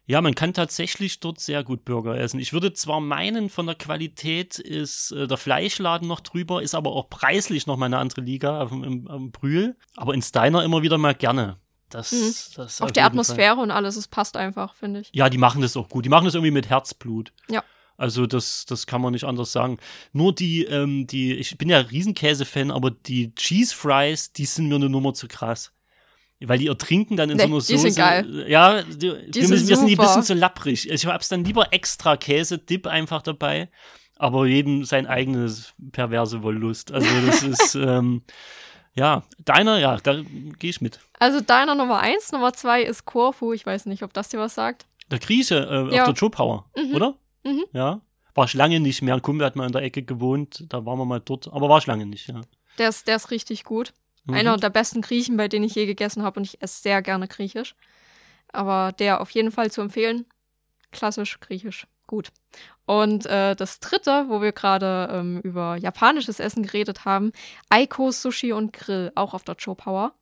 ja, man kann tatsächlich dort sehr gut Burger essen. Ich würde zwar meinen, von der Qualität ist äh, der Fleischladen noch drüber, ist aber auch preislich noch mal eine andere Liga am Brühl. Aber in Steiner immer wieder mal gerne. Das, mhm. das auch die Atmosphäre Fall. und alles, es passt einfach, finde ich. Ja, die machen das auch gut. Die machen das irgendwie mit Herzblut. Ja. Also das, das kann man nicht anders sagen. Nur die, ähm, die, ich bin ja Riesenkäse-Fan, aber die Cheese Fries, die sind mir eine Nummer zu krass. Weil die ertrinken dann in nee, so einer Soße. Die sind geil. Ja, die, die wir, müssen, wir sind die ein bisschen zu lapprig. Ich hab's dann lieber extra Käse-Dip einfach dabei. Aber jedem sein eigenes perverse Wollust. Also das ist, ähm, ja, deiner, ja, da gehe ich mit. Also deiner Nummer eins, Nummer zwei ist Corfu. Ich weiß nicht, ob das dir was sagt. Der Grieche äh, ja. auf der Joe Power, mhm. oder? Mhm. Ja. War ich lange nicht mehr. Ein Kumpel hat mal in der Ecke gewohnt, da waren wir mal dort, aber war ich lange nicht, ja. Der ist, der ist richtig gut. Mhm. Einer der besten Griechen, bei denen ich je gegessen habe und ich esse sehr gerne Griechisch. Aber der auf jeden Fall zu empfehlen. Klassisch Griechisch. Gut. Und äh, das dritte, wo wir gerade ähm, über japanisches Essen geredet haben, Aiko Sushi und Grill, auch auf der Joe Power.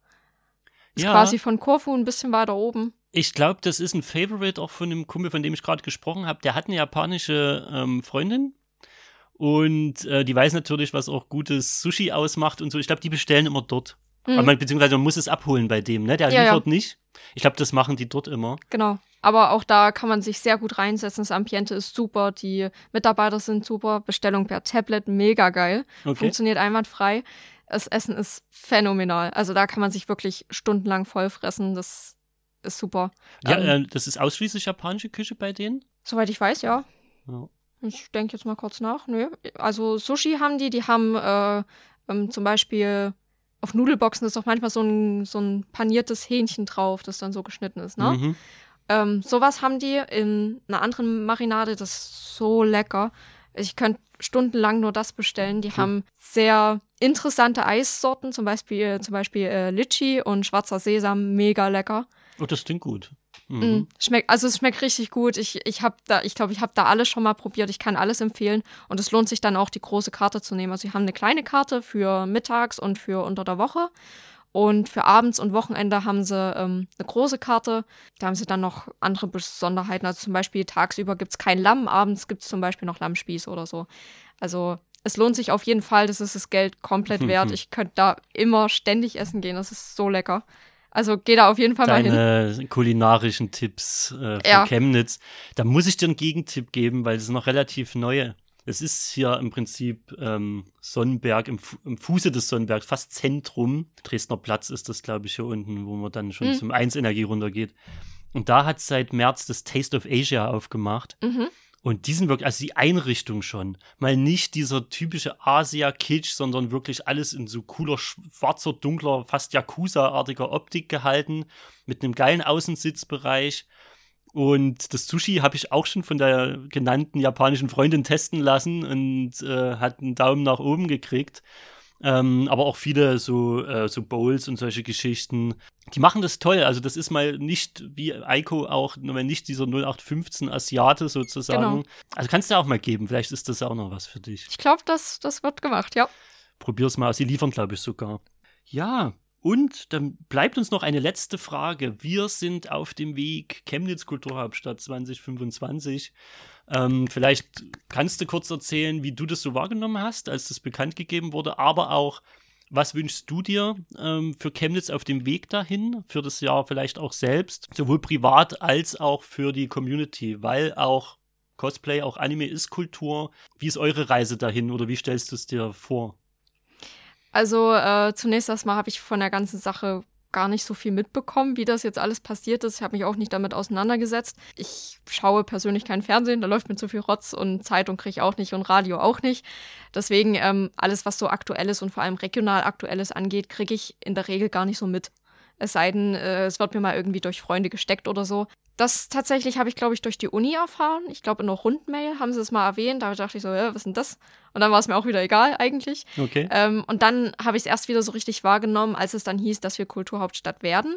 Ist ja. quasi von Korfu ein bisschen weiter oben. Ich glaube, das ist ein Favorite auch von dem Kumpel, von dem ich gerade gesprochen habe. Der hat eine japanische ähm, Freundin und äh, die weiß natürlich, was auch gutes Sushi ausmacht und so. Ich glaube, die bestellen immer dort. Mhm. Man, beziehungsweise man muss es abholen bei dem, ne? Der ja, liefert ja. nicht. Ich glaube, das machen die dort immer. Genau. Aber auch da kann man sich sehr gut reinsetzen. Das Ambiente ist super, die Mitarbeiter sind super, Bestellung per Tablet mega geil. Okay. Funktioniert einwandfrei. Das Essen ist phänomenal. Also da kann man sich wirklich stundenlang vollfressen. Das ist super. Ja, ähm, äh, das ist ausschließlich japanische Küche bei denen? Soweit ich weiß, ja. ja. Ich denke jetzt mal kurz nach. Nö. Also Sushi haben die, die haben äh, ähm, zum Beispiel auf Nudelboxen ist auch manchmal so ein, so ein paniertes Hähnchen drauf, das dann so geschnitten ist, ne? Mhm. Ähm, sowas haben die in einer anderen Marinade, das ist so lecker. Ich könnte stundenlang nur das bestellen. Die cool. haben sehr interessante Eissorten, zum Beispiel, zum Beispiel äh, Litchi und schwarzer Sesam, mega lecker. Oh, das klingt gut. Mhm. Mm, schmeckt, also es schmeckt richtig gut. Ich, ich habe da, ich glaube, ich habe da alles schon mal probiert. Ich kann alles empfehlen. Und es lohnt sich dann auch, die große Karte zu nehmen. Also sie haben eine kleine Karte für mittags und für unter der Woche. Und für abends und Wochenende haben sie ähm, eine große Karte. Da haben sie dann noch andere Besonderheiten. Also zum Beispiel tagsüber gibt es kein Lamm, abends gibt es zum Beispiel noch Lammspieß oder so. Also es lohnt sich auf jeden Fall. Das ist das Geld komplett wert. Ich könnte da immer ständig essen gehen. Das ist so lecker. Also geh da auf jeden Fall Deine mal hin. kulinarischen Tipps äh, für ja. Chemnitz. Da muss ich dir einen Gegentipp geben, weil es sind noch relativ neue. Es ist hier im Prinzip ähm, Sonnenberg, im, im, Fuße des Sonnenbergs, fast Zentrum. Dresdner Platz ist das, glaube ich, hier unten, wo man dann schon mhm. zum 1-Energie runtergeht. Und da hat seit März das Taste of Asia aufgemacht. Mhm. Und die sind wirklich, also die Einrichtung schon, mal nicht dieser typische Asia-Kitsch, sondern wirklich alles in so cooler, schwarzer, dunkler, fast Yakuza-artiger Optik gehalten, mit einem geilen Außensitzbereich. Und das Sushi habe ich auch schon von der genannten japanischen Freundin testen lassen und äh, hat einen Daumen nach oben gekriegt. Ähm, aber auch viele so, äh, so Bowls und solche Geschichten. Die machen das toll. Also, das ist mal nicht wie Eiko auch, nicht dieser 0815 Asiate sozusagen. Genau. Also, kannst du auch mal geben. Vielleicht ist das auch noch was für dich. Ich glaube, das, das wird gemacht, ja. Probier's mal. Sie liefern, glaube ich, sogar. Ja, und dann bleibt uns noch eine letzte Frage. Wir sind auf dem Weg Chemnitz Kulturhauptstadt 2025. Ähm, vielleicht kannst du kurz erzählen, wie du das so wahrgenommen hast, als das bekannt gegeben wurde, aber auch, was wünschst du dir ähm, für Chemnitz auf dem Weg dahin, für das Jahr vielleicht auch selbst, sowohl privat als auch für die Community, weil auch Cosplay, auch Anime ist Kultur. Wie ist eure Reise dahin oder wie stellst du es dir vor? Also äh, zunächst erstmal habe ich von der ganzen Sache gar nicht so viel mitbekommen, wie das jetzt alles passiert ist. Ich habe mich auch nicht damit auseinandergesetzt. Ich schaue persönlich kein Fernsehen, da läuft mir zu viel Rotz und Zeitung kriege ich auch nicht und Radio auch nicht. Deswegen ähm, alles, was so aktuelles und vor allem regional aktuelles angeht, kriege ich in der Regel gar nicht so mit. Es sei denn, äh, es wird mir mal irgendwie durch Freunde gesteckt oder so. Das tatsächlich habe ich, glaube ich, durch die Uni erfahren. Ich glaube, in einer Rundmail haben sie es mal erwähnt. Da dachte ich so, ja, was ist denn das? Und dann war es mir auch wieder egal, eigentlich. Okay. Ähm, und dann habe ich es erst wieder so richtig wahrgenommen, als es dann hieß, dass wir Kulturhauptstadt werden.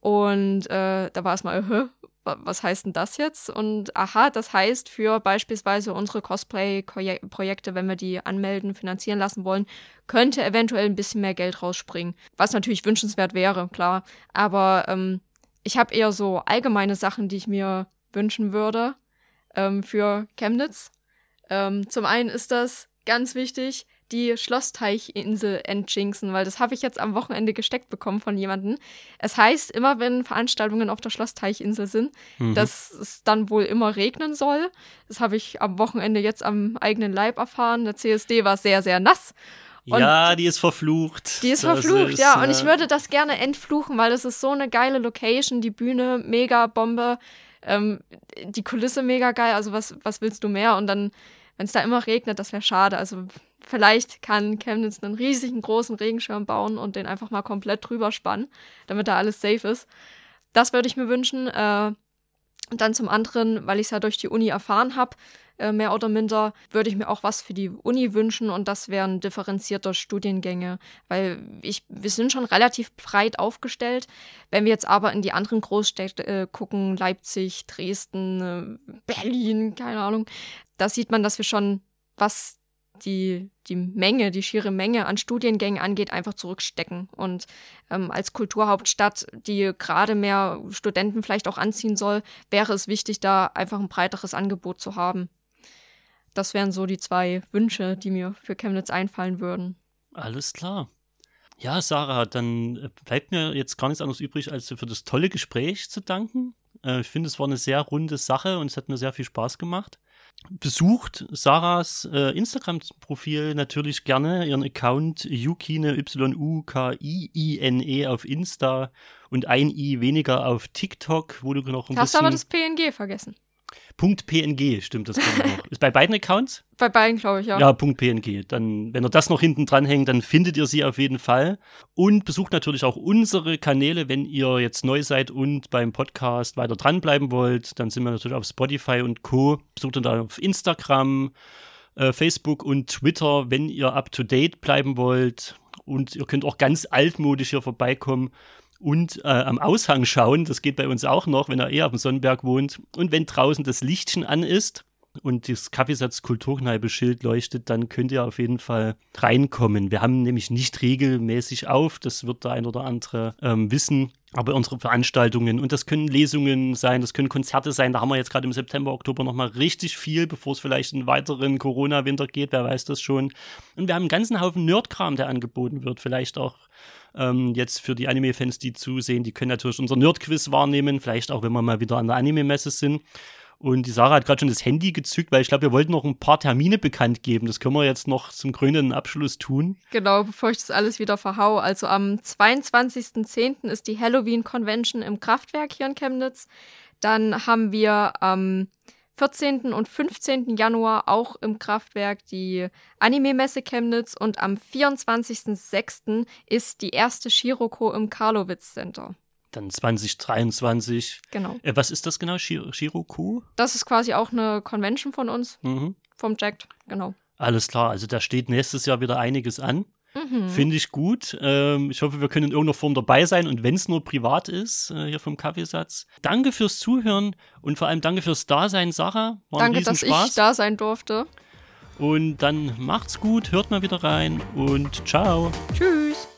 Und äh, da war es mal, äh, was heißt denn das jetzt? Und aha, das heißt für beispielsweise unsere Cosplay-Projekte, wenn wir die anmelden, finanzieren lassen wollen, könnte eventuell ein bisschen mehr Geld rausspringen. Was natürlich wünschenswert wäre, klar. Aber ähm, ich habe eher so allgemeine Sachen, die ich mir wünschen würde ähm, für Chemnitz. Ähm, zum einen ist das ganz wichtig, die Schlossteichinsel entjinxen, weil das habe ich jetzt am Wochenende gesteckt bekommen von jemandem. Es heißt immer, wenn Veranstaltungen auf der Schlossteichinsel sind, mhm. dass es dann wohl immer regnen soll. Das habe ich am Wochenende jetzt am eigenen Leib erfahren. Der CSD war sehr, sehr nass. Und ja, die ist verflucht. Die ist das verflucht, ist, ja. Und ich würde das gerne entfluchen, weil es ist so eine geile Location, die Bühne mega Bombe, ähm, die Kulisse mega geil. Also was, was willst du mehr? Und dann, wenn es da immer regnet, das wäre schade. Also vielleicht kann Chemnitz einen riesigen großen Regenschirm bauen und den einfach mal komplett drüber spannen, damit da alles safe ist. Das würde ich mir wünschen. Äh, und dann zum anderen, weil ich es ja durch die Uni erfahren habe, äh, mehr oder minder, würde ich mir auch was für die Uni wünschen und das wären differenzierte Studiengänge, weil ich, wir sind schon relativ breit aufgestellt. Wenn wir jetzt aber in die anderen Großstädte äh, gucken, Leipzig, Dresden, äh, Berlin, keine Ahnung, da sieht man, dass wir schon was die, die Menge, die schiere Menge an Studiengängen angeht, einfach zurückstecken. Und ähm, als Kulturhauptstadt, die gerade mehr Studenten vielleicht auch anziehen soll, wäre es wichtig, da einfach ein breiteres Angebot zu haben. Das wären so die zwei Wünsche, die mir für Chemnitz einfallen würden. Alles klar. Ja, Sarah, dann äh, bleibt mir jetzt gar nichts anderes übrig, als für das tolle Gespräch zu danken. Äh, ich finde, es war eine sehr runde Sache und es hat mir sehr viel Spaß gemacht besucht Sarahs äh, Instagram-Profil natürlich gerne, ihren Account Yukine, Y-U-K-I-I-N-E auf Insta und ein I weniger auf TikTok, wo du noch ein Hast bisschen... Hast aber das PNG vergessen. Punkt .png, stimmt das noch. Ist bei beiden Accounts? Bei beiden, glaube ich, ja. Ja, Punkt .png. Dann, wenn ihr das noch hinten dran hängt, dann findet ihr sie auf jeden Fall. Und besucht natürlich auch unsere Kanäle, wenn ihr jetzt neu seid und beim Podcast weiter dranbleiben wollt. Dann sind wir natürlich auf Spotify und Co. Besucht uns dann auf Instagram, äh, Facebook und Twitter, wenn ihr up to date bleiben wollt. Und ihr könnt auch ganz altmodisch hier vorbeikommen und äh, am Aushang schauen. Das geht bei uns auch noch, wenn er eher auf dem Sonnenberg wohnt. Und wenn draußen das Lichtchen an ist und das Kaffeesatz Kulturkneipe-Schild leuchtet, dann könnt ihr auf jeden Fall reinkommen. Wir haben nämlich nicht regelmäßig auf, das wird der ein oder andere ähm, wissen. Aber unsere Veranstaltungen, und das können Lesungen sein, das können Konzerte sein, da haben wir jetzt gerade im September, Oktober nochmal richtig viel, bevor es vielleicht einen weiteren Corona-Winter geht, wer weiß das schon. Und wir haben einen ganzen Haufen Nerdkram, der angeboten wird, vielleicht auch ähm, jetzt für die Anime-Fans, die zusehen, die können natürlich unser Nerd-Quiz wahrnehmen, vielleicht auch, wenn wir mal wieder an der Anime-Messe sind. Und die Sarah hat gerade schon das Handy gezückt, weil ich glaube, wir wollten noch ein paar Termine bekannt geben. Das können wir jetzt noch zum krönenden Abschluss tun. Genau, bevor ich das alles wieder verhau. Also am 22.10. ist die Halloween Convention im Kraftwerk hier in Chemnitz. Dann haben wir am 14. und 15. Januar auch im Kraftwerk die Anime-Messe Chemnitz und am 24.06. ist die erste Shiroko im Karlowitz Center. Dann 2023. Genau. Äh, was ist das genau, Shir Shiroku? Das ist quasi auch eine Convention von uns, Mhm. vom Jacked, genau. Alles klar, also da steht nächstes Jahr wieder einiges an. Mhm. Finde ich gut. Ähm, ich hoffe, wir können in irgendeiner Form dabei sein und wenn es nur privat ist, äh, hier vom Kaffeesatz. Danke fürs Zuhören und vor allem danke fürs Dasein, Sarah. War Danke, dass ich da sein durfte. Und dann macht's gut, hört mal wieder rein und ciao. Tschüss.